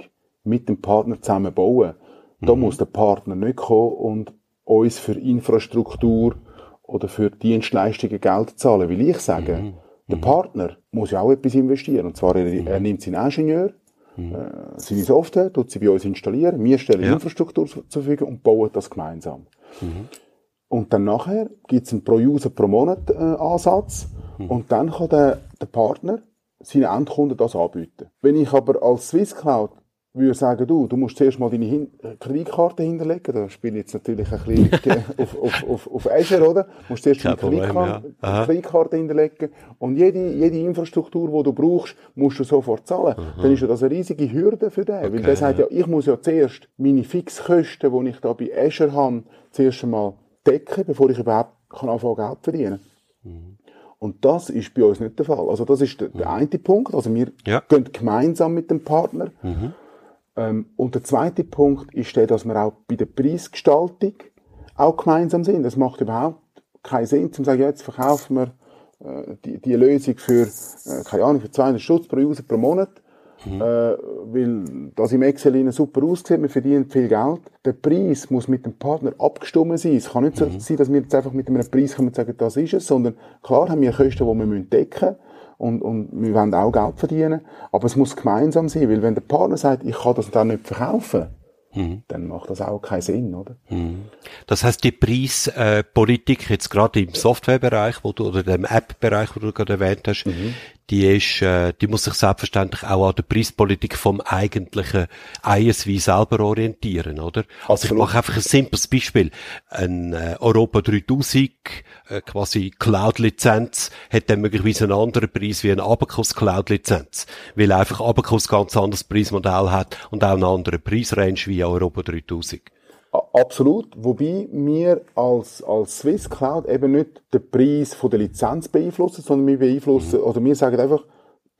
mit dem Partner zusammen bauen. Da mhm. muss der Partner nicht kommen und uns für Infrastruktur oder für Dienstleistungen Geld zahlen. Weil ich sage, mhm. der mhm. Partner muss ja auch etwas investieren. Und zwar, er, mhm. er nimmt seinen Ingenieur, mhm. äh, seine Software, tut sie bei uns installieren, wir stellen ja. Infrastruktur zur Verfügung und bauen das gemeinsam. Mhm. Und dann nachher gibt es einen pro User pro Monat äh, mhm. und dann kann der, der Partner seinen Endkunden das anbieten. Wenn ich aber als Swisscloud würde sagen, du, du musst zuerst mal deine Hin äh, Kreditkarte hinterlegen. Da spiele ich jetzt natürlich ein bisschen auf, auf, auf, auf Azure, oder? Du musst zuerst deine Kreditkarte, ja. Kreditkarte hinterlegen. Und jede, jede Infrastruktur, die du brauchst, musst du sofort zahlen. Mhm. Dann ist ja das eine riesige Hürde für den. Okay, weil der sagt ja, ich muss ja zuerst meine Fixkosten, die ich da bei Azure habe, zuerst einmal decken, bevor ich überhaupt kann anfangen Geld verdienen. Mhm. Und das ist bei uns nicht der Fall. Also das ist der, mhm. eine Punkt. Also wir ja. gehen gemeinsam mit dem Partner. Mhm und der zweite Punkt ist der, dass wir auch bei der Preisgestaltung auch gemeinsam sind. Das macht überhaupt keinen Sinn, zu sagen, jetzt verkaufen wir äh, die, die Lösung für, äh, keine Ahnung, für 200 Stutz pro User pro Monat. Mhm. Äh, weil das im Excel super aussieht, wir verdienen viel Geld. Der Preis muss mit dem Partner abgestimmt sein. Es kann nicht so mhm. sein, dass wir jetzt einfach mit einem Preis kommen und sagen, das ist es, sondern klar haben wir Kosten, die wir decken müssen und, und wir wollen auch Geld verdienen. Aber es muss gemeinsam sein, weil wenn der Partner sagt, ich kann das dann nicht verkaufen, mhm. dann macht das auch keinen Sinn, oder? Mhm. Das heißt, die Preispolitik jetzt gerade im Softwarebereich, wo du oder dem App-Bereich, wo du gerade erwähnt hast, mhm die ist, äh, die muss sich selbstverständlich auch an der Preispolitik vom eigentlichen ISV selber orientieren, oder? Also ich mache einfach ein simples Beispiel. Ein äh, Europa 3000 äh, quasi Cloud-Lizenz hat dann möglicherweise einen anderen Preis wie ein Abacus Cloud-Lizenz, weil einfach Abacus ganz anderes Preismodell hat und auch eine andere Preisrange wie Europa 3000. Absolut. Wobei wir als, als Swiss Cloud eben nicht den Preis von der Lizenz beeinflussen, sondern wir beeinflussen, mhm. oder wir sagen einfach,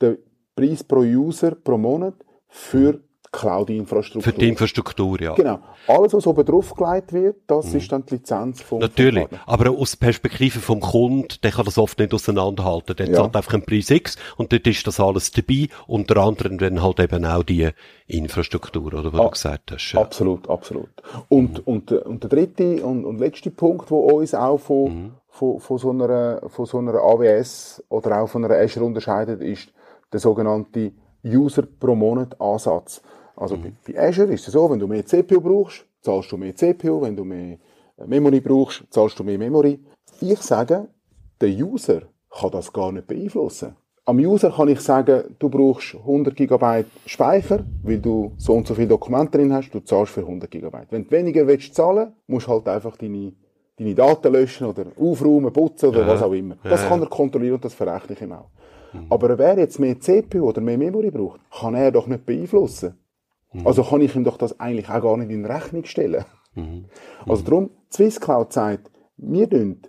den Preis pro User pro Monat für Cloud-Infrastruktur. Für die Infrastruktur, ja. Genau. Alles, was oben draufgelegt wird, das mhm. ist dann die Lizenz vom Natürlich. Vom aber aus Perspektive vom Kunden, der kann das oft nicht auseinanderhalten. Der ja. zahlt einfach einen Preis X und dort ist das alles dabei. Unter anderem dann halt eben auch die Infrastruktur, oder, was ah, du gesagt hast. Ja. Absolut, absolut. Und, mhm. und, und der dritte und, und letzte Punkt, wo uns auch von, mhm. von, von, so einer, von so einer AWS oder auch von einer Azure unterscheidet, ist der sogenannte User pro Monat Ansatz. Also mhm. bei, bei Azure ist es so, wenn du mehr CPU brauchst, zahlst du mehr CPU, wenn du mehr äh, Memory brauchst, zahlst du mehr Memory. Ich sage, der User kann das gar nicht beeinflussen. Am User kann ich sagen, du brauchst 100 GB Speicher, weil du so und so viele Dokumente drin hast, du zahlst für 100 GB. Wenn du weniger willst zahlen, musst du halt einfach deine, deine Daten löschen oder aufräumen, putzen oder ja, was auch immer. Das ja. kann er kontrollieren und das verrechne ich ihm auch. Mhm. Aber wer jetzt mehr CPU oder mehr Memory braucht, kann er doch nicht beeinflussen. Mhm. Also kann ich ihm doch das eigentlich auch gar nicht in Rechnung stellen. Mhm. Also darum, Swisscloud sagt, wir tun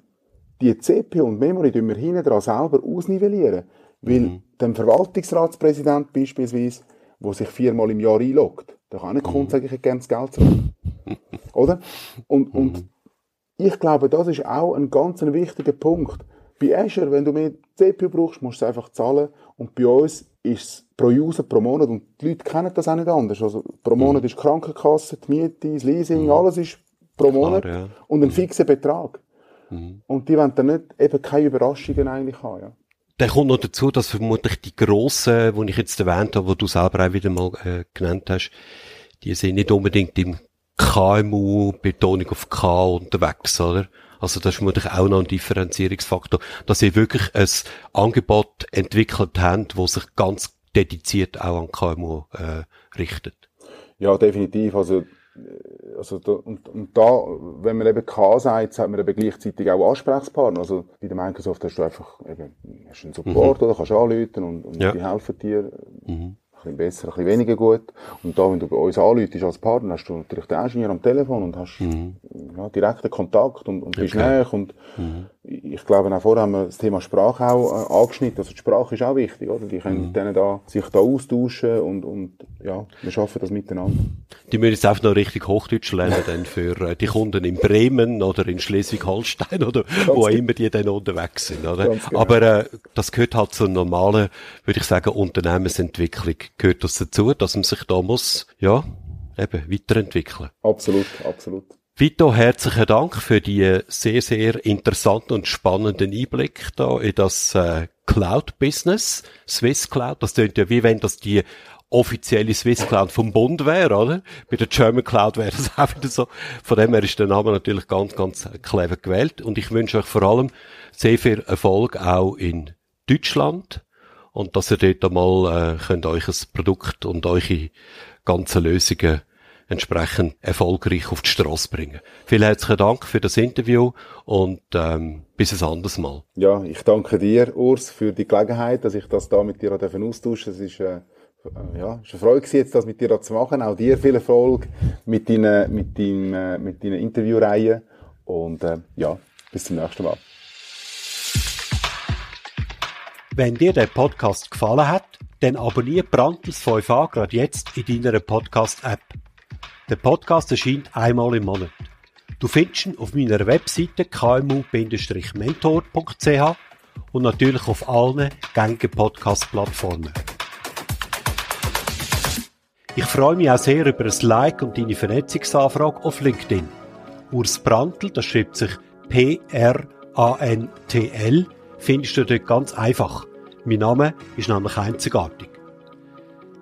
die CPU und Memory wir hinten dran selber ausnivellieren. Weil mhm. dem Verwaltungsratspräsident beispielsweise, der sich viermal im Jahr einloggt, da kann Kunde mhm. sagen, ich hätte gerne das Geld zurück. Oder? Und, und mhm. ich glaube, das ist auch ein ganz wichtiger Punkt. Bei Azure, wenn du mehr CPU brauchst, musst du es einfach zahlen. Und bei uns ist es pro User pro Monat, und die Leute kennen das auch nicht anders. Also pro mhm. Monat ist die Krankenkasse, die Miete, das Leasing, mhm. alles ist pro Monat. Klar, ja. Und ein mhm. fixer Betrag. Mhm. Und die wollen dann nicht eben keine Überraschungen eigentlich haben. Ja. Dann kommt noch dazu, dass vermutlich die grossen, die ich jetzt erwähnt habe, die du selber auch wieder mal äh, genannt hast, die sind nicht unbedingt im KMU, Betonung auf K unterwegs, oder? Also das ist vermutlich auch noch ein Differenzierungsfaktor, dass sie wirklich ein Angebot entwickelt haben, wo sich ganz dediziert auch an KMU äh, richtet. Ja, definitiv. Also äh, also da, und, und da, wenn man eben K sagt, hat man eben gleichzeitig auch Ansprechpartner. Also bei der Microsoft hast du einfach eben, hast einen Support mhm. oder kannst anrufen und, und ja. die helfen dir. Mhm bisschen besser, ein bisschen weniger gut. Und da, wenn du bei uns anläutest als Partner, hast du natürlich den Ingenieur am Telefon und hast, mhm. ja, direkten Kontakt und, und bist näher und mhm. Ich glaube auch vorher haben wir das Thema Sprache auch äh, angeschnitten. Also die Sprache ist auch wichtig, oder? Die können mhm. denen da, sich da austauschen und, und ja, wir schaffen das miteinander. Die müssen jetzt einfach noch richtig Hochdeutsch lernen dann für äh, die Kunden in Bremen oder in Schleswig-Holstein oder Ganz wo genau. immer die dann unterwegs sind, oder? Genau. Aber äh, das gehört halt zur normalen, würde ich sagen, Unternehmensentwicklung gehört das dazu, dass man sich da muss, ja, eben weiterentwickeln. Absolut, absolut. Vito, herzlichen Dank für die sehr, sehr interessanten und spannenden Einblick da in das äh, Cloud-Business, Swiss Cloud. Das klingt ja wie wenn das die offizielle Swiss Cloud vom Bund wäre, oder? Bei der German Cloud wäre das auch wieder so. Von dem her ist der Name natürlich ganz, ganz clever gewählt. Und ich wünsche euch vor allem sehr viel Erfolg auch in Deutschland. Und dass ihr dort einmal äh, könnt euch ein Produkt und eure ganzen Lösungen entsprechend erfolgreich auf die Straße bringen. Vielen herzlichen Dank für das Interview und ähm, bis ein anderes Mal. Ja, ich danke dir, Urs, für die Gelegenheit, dass ich das da mit dir austauschen Es ist, äh, ja, ist eine Freude jetzt das mit dir zu machen. Auch dir viel Erfolg mit deinen, mit deinen, äh, mit deinen Interviewreihen und äh, ja, bis zum nächsten Mal. Wenn dir der Podcast gefallen hat, dann abonniere Brandtels 5a gerade jetzt in deiner Podcast-App. Der Podcast erscheint einmal im Monat. Du findest ihn auf meiner Webseite kmu-mentor.ch und natürlich auf allen gängigen Podcast-Plattformen. Ich freue mich auch sehr über ein Like und deine Vernetzungsanfrage auf LinkedIn. Urs Brandl, das schreibt sich P-R-A-N-T-L, findest du dort ganz einfach. Mein Name ist nämlich einzigartig.